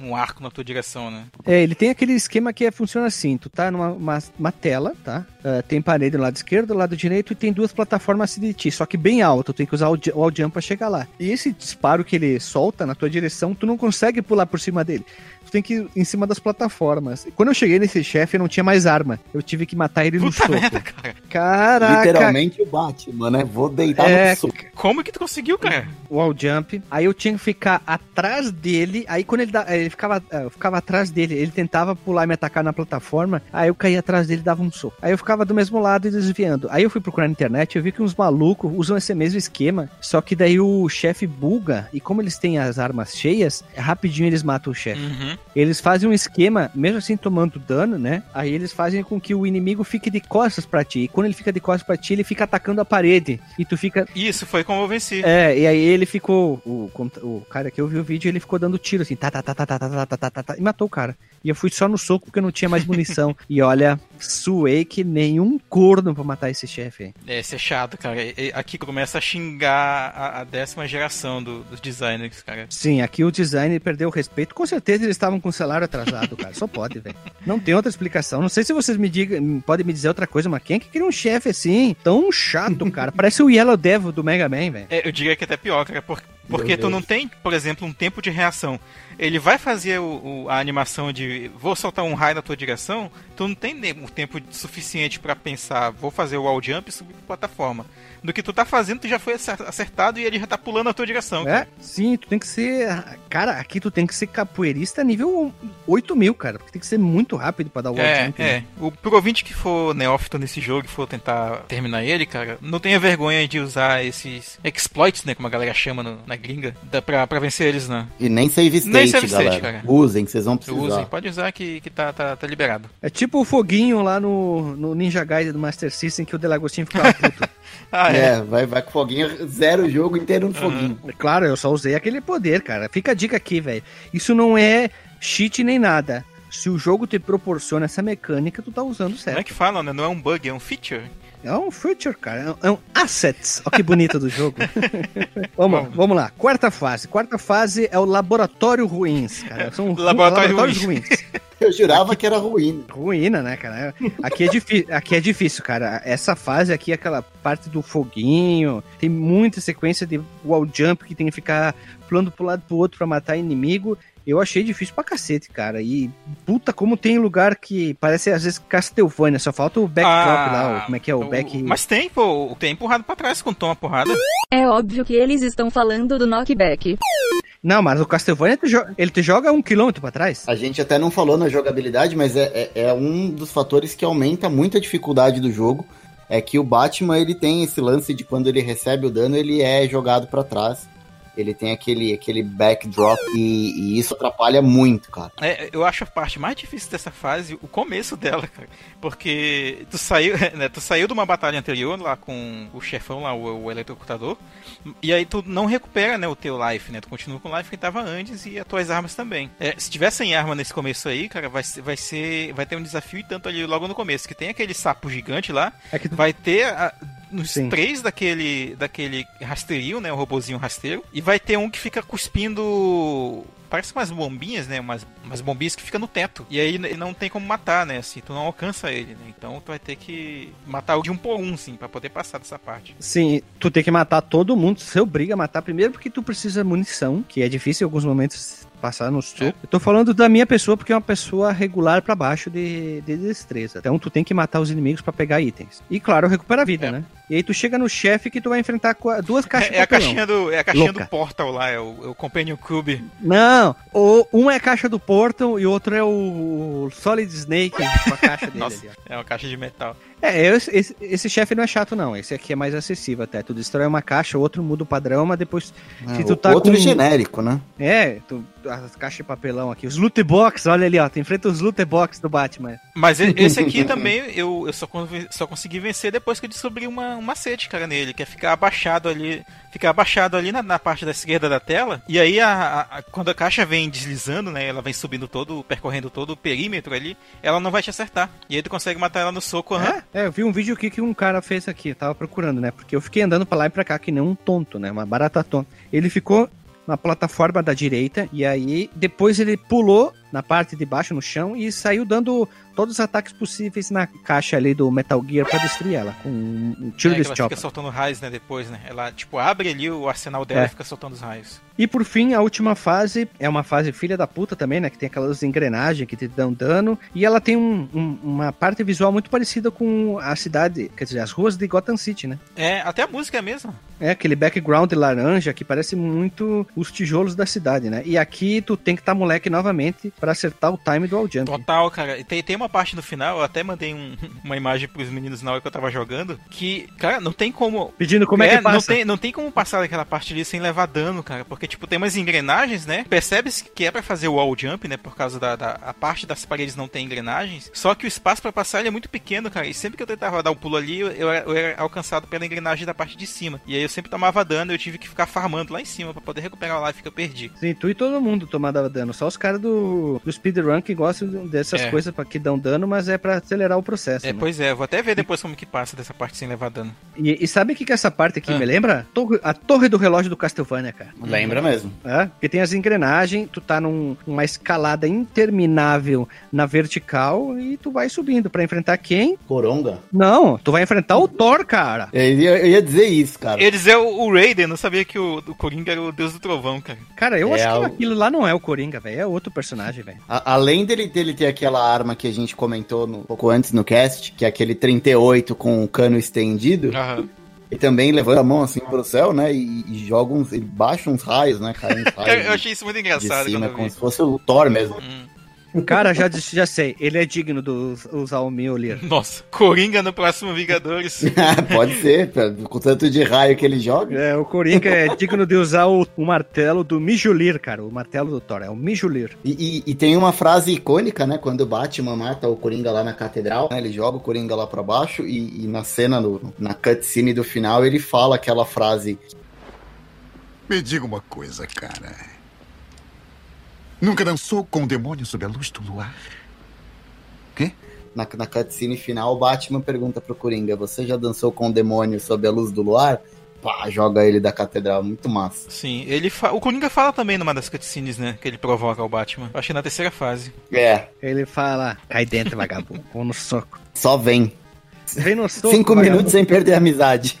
um arco na tua direção, né? É, ele tem aquele esquema que é, funciona assim: tu tá numa uma, uma tela, tá? Ah, tem parede do lado esquerdo, do lado direito e tem duas plataformas de ti, só que bem alto. Tu tem que usar o, o jump pra chegar lá. E esse disparo que ele solta na tua direção, tu não consegue pular por cima dele. Tu tem que ir em cima das plataformas. E Quando eu cheguei nesse chefe, eu não tinha mais arma. Eu tive que matar ele no Puta soco. merda, cara. Caraca! Literalmente o Batman, né? Vou deitar É, no soco. Como que tu conseguiu, cara? wall jump. Aí eu tinha que ficar atrás dele. Aí quando ele, da- ele ficava, eh, eu ficava atrás dele, ele tentava pular e me atacar na plataforma. Aí eu caía atrás dele e dava um soco. Aí eu ficava do mesmo lado e desviando. Aí eu fui procurar na internet eu vi que uns malucos usam esse mesmo esquema. Só que daí o chefe buga. E como eles têm as armas cheias, rapidinho eles matam o chefe. Uhum. Eles fazem um esquema, mesmo assim tomando dano, né? Aí eles fazem com que o inimigo fique de costas pra ti. E quando ele fica de costas pra ti, ele fica atacando a parede. E tu fica Isso foi como eu venci. é, e aí ele ficou. O, o cara que eu vi o vídeo, ele ficou dando tiro assim, tá, tá, tá, tá, tá, tá, tá, tá, tá, tá, tá, e matou o cara. E eu fui só no soco porque eu não tinha mais munição. e olha, suei que nenhum corno pra matar esse chefe aí. É, isso é chato, cara. Aqui começa a xingar a, a décima geração do- dos designers, cara. Sim, aqui o design perdeu o respeito. Com certeza eles estavam com o salário atrasado, cara. Só pode, velho. Não tem outra explicação. Não sei se vocês me digam, podem me dizer outra coisa, mas quem é que queria um chefe assim, tão chato, cara? Parece o Yellow Devil do Mega Man, velho. É, eu diria que até pior, cara, por- porque tu não tem, por exemplo, um tempo de reação. Ele vai fazer o- o- a animação de vou soltar um raio na tua direção, tu não tem um tempo suficiente pra pensar, vou fazer o wall jump e subir pra plataforma. Do que tu tá fazendo, tu já foi acer- acertado e ele já tá pulando na tua direção. É, sim, tu tem que ser. Cara, aqui tu tem que ser capoeirista nível 8 mil, cara. Porque tem que ser muito rápido pra dar o É, jump. né? é. O pro ouvinte que for neófito nesse jogo e for tentar terminar ele, cara, não tenha vergonha de usar esses exploits, né, como a galera chama no- na gringa, dá pra, pra vencer eles, né? E nem save state, Nem save state, galera. cara. Usem, que vocês vão precisar. Usem, pode usar que, que tá, tá, tá liberado. É tipo o foguinho lá no, no Ninja Gaiden do Master System que o Delagostinho ficava puto. Ah, é. É, vai, vai com foguinho, zero o jogo inteiro no foguinho. claro, eu só usei aquele poder, cara. Fica a dica aqui, velho. Isso não é cheat nem nada. Se o jogo te proporciona essa mecânica, tu tá usando Como é certo. que fala, né? Não é um bug, é um feature. É um feature, cara. É um- É um assets. Olha que bonito do jogo. vamos, vamos lá. Quarta fase. Quarta fase é o Laboratório Ruins, cara. São Laboratório laboratórios ruins. Eu jurava que era ruim. Ruína, né, cara? Aqui é, difí aqui é difícil, cara. Essa fase aqui, aquela parte do foguinho, tem muita sequência de wall jump que tem que ficar pulando pro lado pro outro pra matar inimigo. Eu achei difícil pra cacete, cara. E puta, como tem lugar que parece às vezes Castlevania, só falta o backdrop lá, o- como é que é o, back. Mas tem, pô, tem empurrado pra trás quando toma porrada. É óbvio que eles estão falando do knockback. Não, mas o Castlevania ele te joga um quilômetro pra trás. A gente até não falou na jogabilidade, mas é, é, é um dos fatores que aumenta muito a dificuldade do jogo. É que o Batman ele tem esse lance de quando ele recebe o dano, ele é jogado pra trás. Ele tem aquele, aquele backdrop e, e isso atrapalha muito, cara. É, eu acho a parte mais difícil dessa fase o começo dela, cara. Porque tu saiu, né, tu saiu de uma batalha anterior lá com o chefão lá, o, o eletrocutador, e aí tu não recupera, né, o teu life, né? Tu continua com o life que tava antes e as tuas armas também. É, se tiver sem arma nesse começo aí, cara, vai, vai ser. Vai ter um desafio e tanto ali logo no começo, que tem aquele sapo gigante lá, É que tu- vai ter a- nos Sim. três daquele, daquele rasteirinho, né? O robozinho rasteiro. E vai ter um que fica cuspindo. Parece umas bombinhas, né? Umas, umas bombinhas que fica no teto. E aí não tem como matar, né? Assim, tu não alcança ele, né? Então tu vai ter que matar o de um por um, sim, pra poder passar dessa parte. Sim, tu tem que matar todo mundo, você obriga a matar primeiro porque tu precisa de munição, que é difícil em alguns momentos passar no soco. Eu tô falando da minha pessoa porque é uma pessoa regular pra baixo de, de destreza. Então tu tem que matar os inimigos pra pegar itens. E claro, recuperar a vida, É. né? E aí tu chega no chefe que tu vai enfrentar a- duas caixas É, é a de papelão. caixinha do, é a caixinha Louca. do Portal lá, é o, é o Companion Cube. Não, o, um é a caixa do Portal e o outro é o Solid Snake com a caixa dele Nossa. ali. É uma caixa de metal. É, esse, esse, esse chefe não é chato, não. Esse aqui é mais acessível até. Tu destrói uma caixa, o outro muda o padrão, mas depois. Se É, tu o- tá outro com- genérico, né? É, tu, as caixas de papelão aqui. Os loot box, olha ali, ó. Tu enfrenta os loot box do Batman. Mas esse aqui também eu, eu só, só consegui vencer depois que eu descobri uma, um macete, cara, nele, que é ficar abaixado ali. Ficar abaixado ali na, na parte da esquerda da tela. E aí, a, a- a- quando a caixa vem deslizando, né? Ela vem subindo todo, percorrendo todo o perímetro ali, ela não vai te acertar. E aí tu consegue matar ela no soco. aham. É, eu vi um vídeo aqui que um cara fez aqui. Tava procurando, né? Porque eu fiquei andando pra lá e pra cá que nem um tonto, né? Uma barata tonta. Ele ficou na plataforma da direita e aí depois ele pulou na parte de baixo no chão e saiu dando todos os ataques possíveis na caixa ali do Metal Gear pra destruir ela com um tiro É, de que ela fica soltando raios, né, depois, né? Ela, tipo, abre ali o arsenal dela É. e fica soltando os raios. E por fim, a última fase é uma fase filha da puta também, né? Que tem aquelas engrenagens que te dão dano. E ela tem um- um- uma parte visual muito parecida com a cidade, quer dizer, as ruas de Gotham City, né? É, até a música é a mesma. É aquele background laranja que parece muito os tijolos da cidade, né? E aqui tu tem que estar moleque novamente pra acertar o time do all jump. Total, cara. E tem, tem uma parte no final, eu até mandei um- uma imagem pros meninos na hora que eu tava jogando, que, cara, não tem como. Pedindo como é, que Não passa. tem, não tem como passar daquela parte ali sem levar dano, cara. Porque, tipo, tem umas engrenagens, né? Percebe-se que é pra fazer o wall jump, né? Por causa da, da a parte das paredes não tem engrenagens. Só que o espaço pra passar ele é muito pequeno, cara. E sempre que eu tentava dar um pulo ali, eu, eu era, eu era alcançado pela engrenagem da parte de cima. E aí eu sempre tomava dano e eu tive que ficar farmando lá em cima pra poder recuperar o life que eu perdi. Sim, tu e todo mundo tomava dano. Só os caras do, do speedrun que gostam dessas É. coisas pra que dão dano, mas é pra acelerar o processo. É, né? pois é, vou até ver depois como que passa dessa parte sem levar dano. E, e sabe o que, que essa parte aqui Ah. me lembra? Torre- a torre do relógio do Castlevania, cara. Lembra mesmo. É, porque tem as engrenagens, tu tá num- numa escalada interminável na vertical e tu vai subindo pra enfrentar quem? Coronga? Não, tu vai enfrentar o Thor, cara. Eu ia, eu ia dizer isso, cara. Eles é o, o Raiden, não sabia que o, o Coringa era o deus do trovão, cara. Cara, eu É, acho que o- aquilo lá não é o Coringa, velho. É outro personagem, velho. Além dele, dele ter aquela arma que a gente comentou no- um pouco antes no cast, que é aquele 38 com o cano estendido, ele também levanta a mão assim pro céu, né? E, e joga uns. Ele baixa uns raios, né? Cai uns raios. Eu de- achei isso muito de engraçado cima, quando eu como vi. se fosse o Thor mesmo. Hum. Cara, já, já sei. Ele é digno de usar o Mjolnir. Nossa, Coringa no próximo Vingadores. Pode ser, com tanto de raio que ele joga. É, o Coringa é digno de usar o, o martelo do Mijulir, cara. O martelo do Thor. É o Mijulir. E, e- e tem uma frase icônica, né? Quando o Batman mata o Coringa lá na catedral, né, ele joga o Coringa lá pra baixo e, e na cena, no- na cutscene do final, ele fala aquela frase: Me diga uma coisa, cara. Nunca dançou com o demônio sob a luz do luar? na, na cutscene final, o Batman pergunta pro Coringa: Você já dançou com o demônio sob a luz do luar? Pá, joga ele da catedral, muito massa. Sim, ele fa... o Coringa fala também numa das cutscenes, né? Que ele provoca o Batman. Acho que na terceira fase. É, Ele fala, cai dentro, vagabundo. Ou no soco. só vem. Vem no soco, Cinco vagabundo. minutos sem perder a amizade.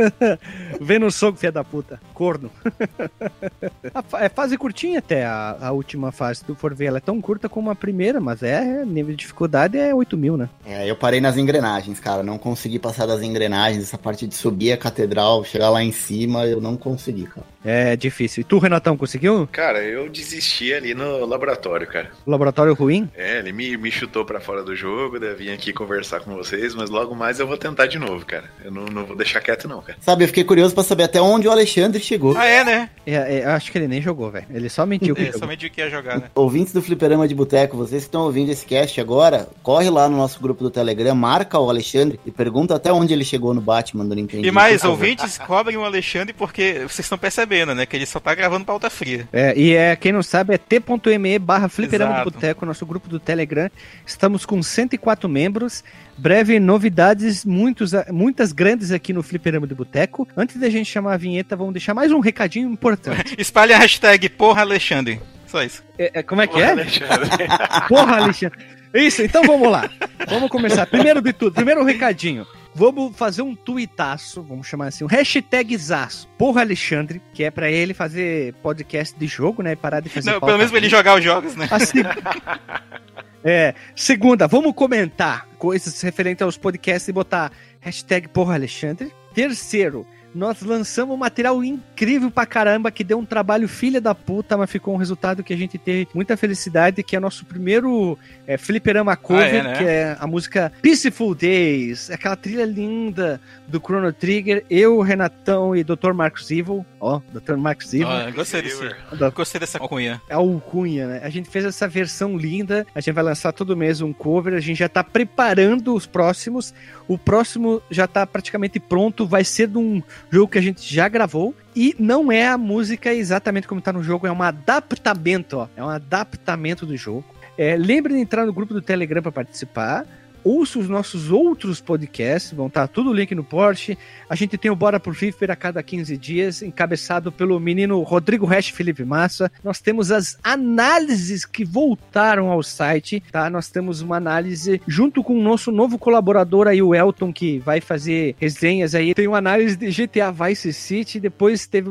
Vem no soco, filha da puta. Corno. a é fase curtinha até a, a última fase, se tu for ver. Ela é tão curta como a primeira, mas é nível de dificuldade é 8 mil, né? É, eu parei nas engrenagens, cara. Não consegui passar das engrenagens. Essa parte de subir a catedral, chegar lá em cima, eu não consegui, cara. É difícil. E tu, Renatão, conseguiu? Cara, eu desisti ali no laboratório, cara. Laboratório ruim? É, ele me, me chutou pra fora do jogo, daí eu vim aqui conversar com vocês, mas logo mais eu vou tentar de novo, cara. Eu não, não vou deixar quieto, não, cara. Sabe, eu fiquei curioso pra saber até onde o Alexandre chegou. Ah, é, né? É, é, eu acho que ele nem jogou, velho. Ele só mentiu que É, jogou. somente o que ia jogar, né? Ouvintes do Fliperama de Boteco, vocês que estão ouvindo esse cast agora, corre lá no nosso grupo do Telegram, marca o Alexandre e pergunta até onde ele chegou no Batman do Nintendo. E mais, ouvintes, cobrem o Alexandre porque vocês estão percebendo, né? Que ele só tá gravando pauta fria. É, e é, quem não sabe, é t.me barra fliperama do boteco, nosso grupo do Telegram. Estamos com 104 membros. Breve novidades, muitos, muitas grandes aqui no Fliperama do Boteco. Antes da gente chamar a vinheta, vamos deixar mais um recadinho importante. Espalhe a hashtag porra Alexandre. Só isso. É, é, como é que é? Alexandre. Porra, Alexandre. Isso, então vamos lá. Vamos começar. Primeiro de tudo, primeiro um recadinho. Vamos fazer um tuitaço, vamos chamar assim, um hashtagzaço. Porra, Alexandre, que é pra ele fazer podcast de jogo, né? Parar de fazer Não, pelo menos pra ele jogar os jogos, né? A seg- É, segunda, vamos comentar coisas referentes aos podcasts e botar hashtag porra Alexandre. Terceiro, nós lançamos um material incrível pra caramba que deu um trabalho filha da puta, mas ficou um resultado que a gente teve muita felicidade, que é nosso primeiro é, fliperama cover, Ah, é, né? que é a música Peaceful Days, aquela trilha linda do Chrono Trigger, eu, Renatão e Dr. Marcos Evil, ó, Dr. Marcos Evil, Ó, gostei desse. Da- Gostei dessa cunha. a alcunha, né? A gente fez essa versão linda, a gente vai lançar todo mês um cover, a gente já tá preparando os próximos. O próximo já tá praticamente pronto, vai ser de um jogo que a gente já gravou. E não é a música exatamente como tá no jogo, é um adaptamento, ó. É um adaptamento do jogo. É, lembre de entrar no grupo do Telegram para participar. Ouça os nossos outros podcasts, vão estar tudo link no Porsche. A gente tem o Bora por Flipper a cada 15 dias, encabeçado pelo menino Rodrigo Resch Felipe Massa. Nós temos as análises que voltaram ao site, tá? Nós temos uma análise junto com o nosso novo colaborador aí, o Elton, que vai fazer resenhas aí. Tem uma análise de GTA Vice City, depois teve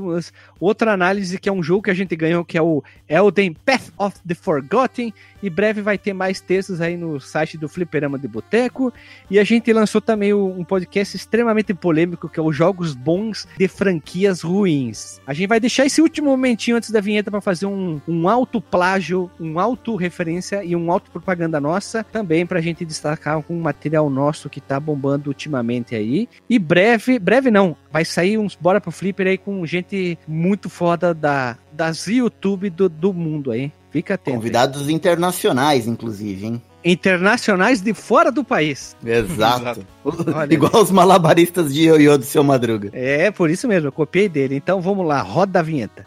outra análise que é um jogo que a gente ganhou, que é o Elden Path of the Forgotten. E breve vai ter mais textos aí no site do Fliperama de Boteco. E a gente lançou também um podcast extremamente polêmico, que é os Jogos Bons de Franquias Ruins. A gente vai deixar esse último momentinho antes da vinheta para fazer um, um alto plágio, um alto referência e um alto propaganda nossa, também pra gente destacar um material nosso que tá bombando ultimamente aí. E breve, breve não, vai sair uns Bora pro Flipper aí com gente muito foda da, das YouTube do, do mundo aí. Fica atento. aí. Convidados internacionais, inclusive, hein? Internacionais de fora do país. Exato. Olha. Igual os malabaristas de ioiô do seu Madruga. É, por isso mesmo, eu copiei dele. Então vamos lá, roda a vinheta.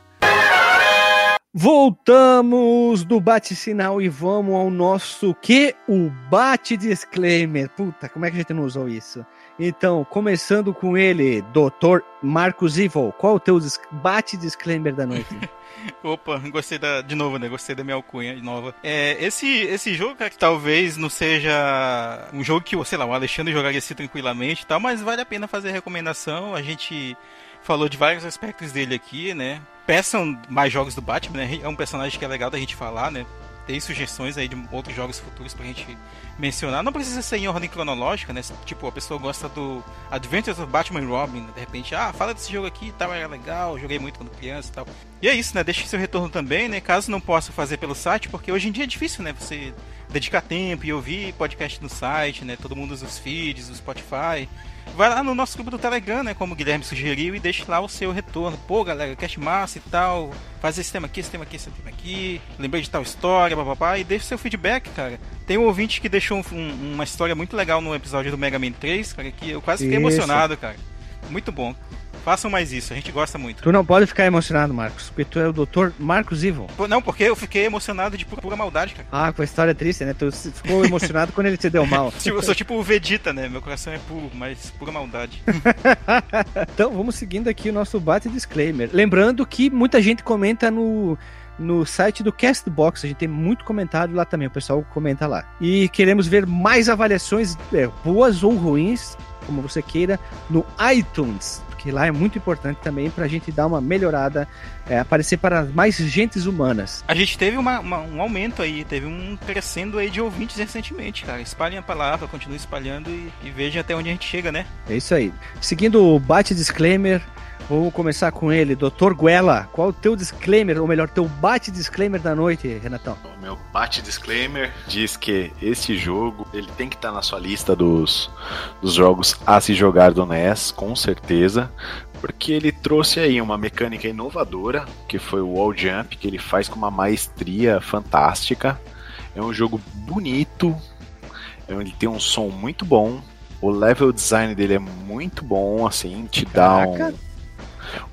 Voltamos do bate-sinal e vamos ao nosso que? O bate-disclaimer. Puta, como é que a gente não usou isso? Então, começando com ele, Dr. Marcos Evil. Qual o teu dis- bate-disclaimer da noite? Opa, gostei da. De novo, né? Gostei da minha alcunha de nova. É, esse, esse jogo, cara, que talvez não seja um jogo que, sei lá, o Alexandre jogaria assim tranquilamente e tal, mas vale a pena fazer recomendação. A gente falou de vários aspectos dele aqui, né? Peçam mais jogos do Batman, né? É um personagem que é legal da gente falar, né? Tem sugestões aí de outros jogos futuros pra gente mencionar. Não precisa ser em ordem cronológica, né? Tipo, a pessoa gosta do Adventures of Batman e Robin, né? de repente, ah, fala desse jogo aqui e tal, era legal, joguei muito quando criança e tal. E é isso, né? Deixe seu retorno também, né? Caso não possa fazer pelo site, porque hoje em dia é difícil, né? Você dedicar tempo e ouvir podcast no site, né? Todo mundo usa os feeds, o Spotify. Vai lá no nosso grupo do Telegram, né? Como o Guilherme sugeriu, e deixe lá o seu retorno. Pô, galera, cast massa e tal. Faz esse tema aqui, esse tema aqui, esse tema aqui. Lembrei de tal história, papapá. E deixe seu feedback, cara. Tem um ouvinte que deixou um- um- uma história muito legal no episódio do Mega Man 3, cara, que eu quase fiquei Isso. emocionado, cara. Muito bom. Façam mais isso, a gente gosta muito. tu não pode ficar emocionado, Marcos, porque tu é o Dr. Marcos Evil. Pô, Não, porque eu fiquei emocionado de pura, pura maldade, cara. Ah, com a história triste, né? Tu ficou emocionado quando ele te deu mal. Tipo, Eu sou tipo o Vegeta, né? Meu coração é puro, mas pura maldade. Então, vamos seguindo aqui o nosso bate disclaimer. Lembrando que muita gente comenta no, no site do Castbox. A gente tem muito comentário lá também. O pessoal comenta lá. E queremos ver mais avaliações, é, boas ou ruins, como você queira, no iTunes. Porque lá é muito importante também pra gente dar uma melhorada, é, aparecer para mais gentes humanas. A gente teve uma- uma- um aumento aí, teve um crescendo aí de ouvintes recentemente, cara. Espalhem a palavra, continue espalhando e, e vejam até onde a gente chega, né? É isso aí. Seguindo o bate disclaimer, Vamos começar com ele, Dr. Guela. Qual o teu disclaimer, ou melhor, teu bate-disclaimer da noite, Renatão? O meu bate disclaimer diz que esse jogo ele tem que estar na sua lista dos, dos jogos a se jogar do NES, com certeza. Porque ele trouxe aí uma mecânica inovadora, que foi o wall jump, que ele faz com uma maestria fantástica. É um jogo bonito, ele tem um som muito bom, o level design dele é muito bom, assim, te dá um,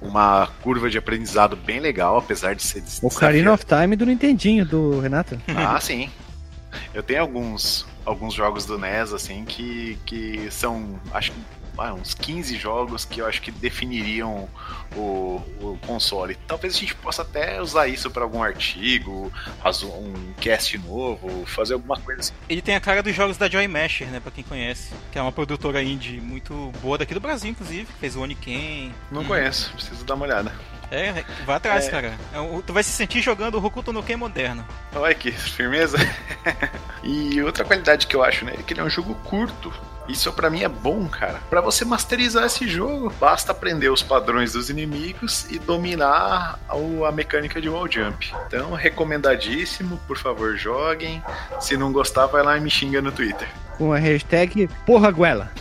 uma curva de aprendizado bem legal, apesar de ser O Ocarina of Time do Nintendinho, do Renato. Ah, sim. Eu tenho alguns alguns jogos do NES, assim, que, que são, acho que ah, uns 15 jogos que eu acho que definiriam o, o console. Talvez a gente possa até usar isso para algum artigo, um cast novo, fazer alguma coisa assim. Ele tem a cara dos jogos da Joy Masher, né, pra quem conhece, que é uma produtora indie muito boa daqui do Brasil, inclusive, fez o Oniken. Não hum. conheço, preciso dar uma olhada. É, vai atrás, é. cara. É tu vai se sentir jogando o Hokuto no Ken moderno. Olha que firmeza. e outra qualidade que eu acho, né, é que ele é um jogo curto. Isso para mim é bom, cara. Para você masterizar esse jogo, basta aprender os padrões dos inimigos e dominar a mecânica de wall jump. Então, recomendadíssimo, por favor, joguem. Se não gostar, vai lá e me xinga no Twitter. Com a hashtag Porra Guela.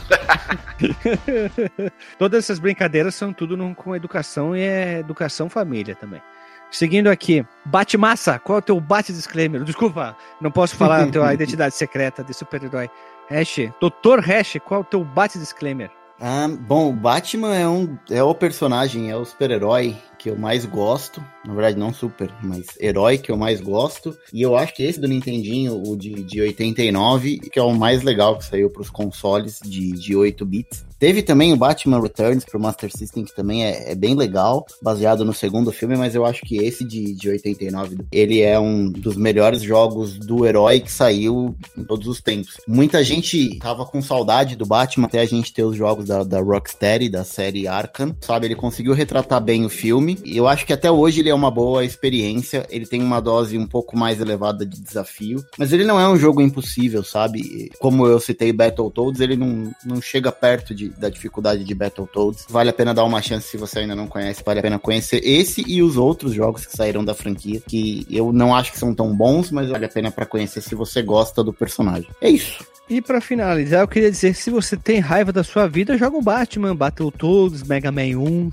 Todas essas brincadeiras são tudo no, com educação e é educação família também. Seguindo aqui, Bate Massa, qual é o teu bate disclaimer? Desculpa, não posso falar a tua identidade secreta de super-herói. Hash, Doutor Hash, qual é o teu bate disclaimer? Ah, bom, o Batman é, um, é o personagem, é o super-herói que eu mais gosto. Na verdade, não super, mas herói que eu mais gosto. E eu acho que esse do Nintendinho, o de, de 89, que é o mais legal que saiu para os consoles de, de 8 bits. Teve também o Batman Returns pro Master System, que também é, é, bem legal, baseado no segundo filme, mas eu acho que esse de, de 89, ele é um dos melhores jogos do herói que saiu em todos os tempos. Muita gente tava com saudade do Batman até a gente ter os jogos da, da Rocksteady, da série Arkham, sabe? Ele conseguiu retratar bem o filme, e eu acho que até hoje ele é uma boa experiência, ele tem uma dose um pouco mais elevada de desafio, mas ele não é um jogo impossível, sabe? Como eu citei Battletoads, ele não, não chega perto de da dificuldade de Battletoads. Vale a pena dar uma chance se você ainda não conhece, vale a pena conhecer esse e os outros jogos que saíram da franquia, que eu não acho que são tão bons, mas vale a pena para conhecer se você gosta do personagem. É isso. E para finalizar, eu queria dizer, se você tem raiva da sua vida, joga um Batman, Battletoads, Mega Man 1,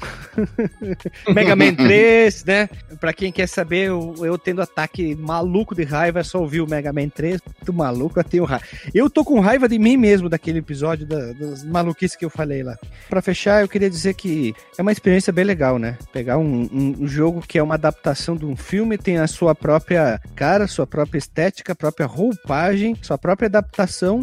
Mega Man 3, né? Pra quem quer saber, eu, eu, tendo ataque maluco de raiva, é só ouvir o Mega Man 3, muito maluco, eu tenho raiva. Eu tô com raiva de mim mesmo daquele episódio da, das maluquices que eu falei lá. Para fechar, eu queria dizer que é uma experiência bem legal, né? Pegar um, um, um jogo que é uma adaptação de um filme, tem a sua própria cara, sua própria estética, própria roupagem, sua própria adaptação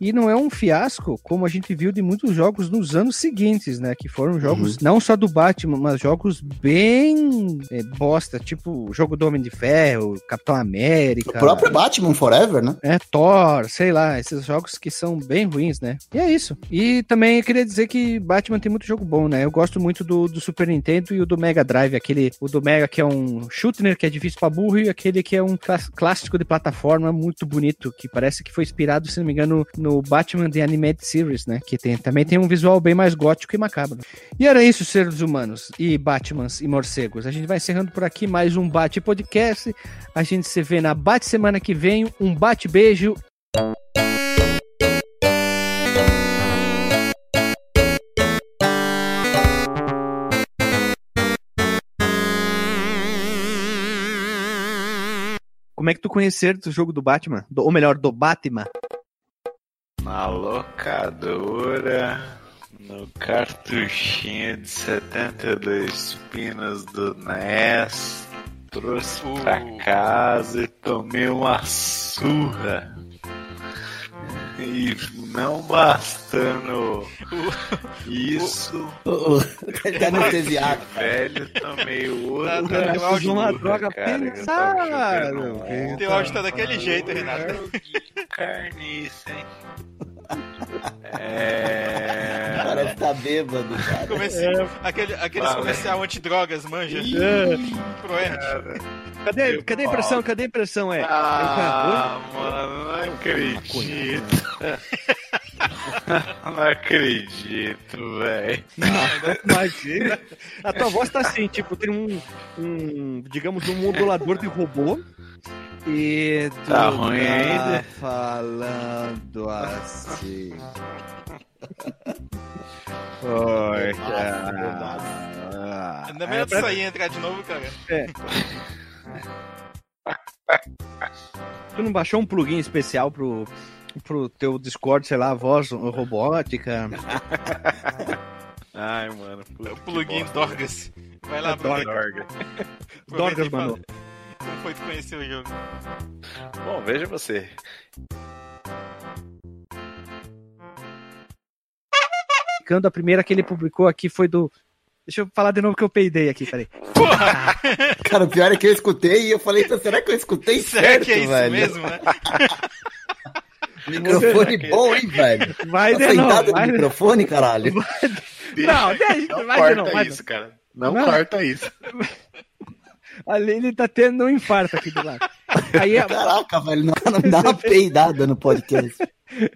e não é um fiasco como a gente viu de muitos jogos nos anos seguintes, né? Que foram jogos uhum. não só do Batman, mas jogos bem é, bosta, tipo o jogo do Homem de Ferro, Capitão América. O próprio Batman Forever, né? É, Thor, sei lá, esses jogos que são bem ruins, né? E é isso. E também eu queria dizer que Batman tem muito jogo bom, né? Eu gosto muito do, do Super Nintendo e o do Mega Drive, aquele, o do Mega que é um shooter que é difícil pra burro e aquele que é um clássico de plataforma muito bonito, que parece que foi inspirado, se não me engano, no no Batman The Animated Series, né? Que tem, também tem um visual bem mais gótico e macabro. E era isso, seres humanos e Batmans e morcegos. A gente vai encerrando por aqui mais um Bate Podcast. A gente se vê na Bate semana que vem. Um bate beijo. Como é que tu conhecer o jogo do Batman? Do, ou melhor, do Batman? Na locadora, no cartuchinho de 72 pinos do NES, trouxe uh. pra casa e tomei uma surra. E não bastando isso, tá anestesiado. velho, tomei outra. Tá, tá, uma droga cara, pensada. Teu áudio tá daquele jeito, Renato. Carniça, hein? É. O cara tá bêbado, cara. Comercial, aquele, aqueles Ah, comercial antidrogas, manja. É. Proerd. Cadê, cadê a impressão? Cadê a impressão? É. Ah, mano, não acredito. Não acredito, velho. Imagina. A tua voz tá assim, tipo, tem um, um digamos, um modulador de robô. E tu Tá ruim tá ainda? falando assim. Oi, Ainda melhor tu sair e entrar de novo, cara. Tu não baixou um plugin especial pro, pro teu Discord, sei lá, voz robótica? Ai, mano. O plugin Dorgas. Vai lá. Dorga. Dorgas, fala. mano. Como foi tu conhecer o jogo? Bom, veja você. A primeira que ele publicou aqui foi do. Deixa eu falar de novo que eu peidei aqui, peraí. Cara, o pior é que eu escutei e eu falei, será que eu escutei Será certo, que é isso velho? mesmo, né? Microfone bom, hein, velho? Vai Tá de novo, no vai de microfone, caralho? Não, deixa, Não vai de corta novo. vai isso, cara. Não, Não. corta isso. Ali ele tá tendo um infarto aqui do lado. Aí, a- Caraca, velho, não, não me dá uma peidada no podcast.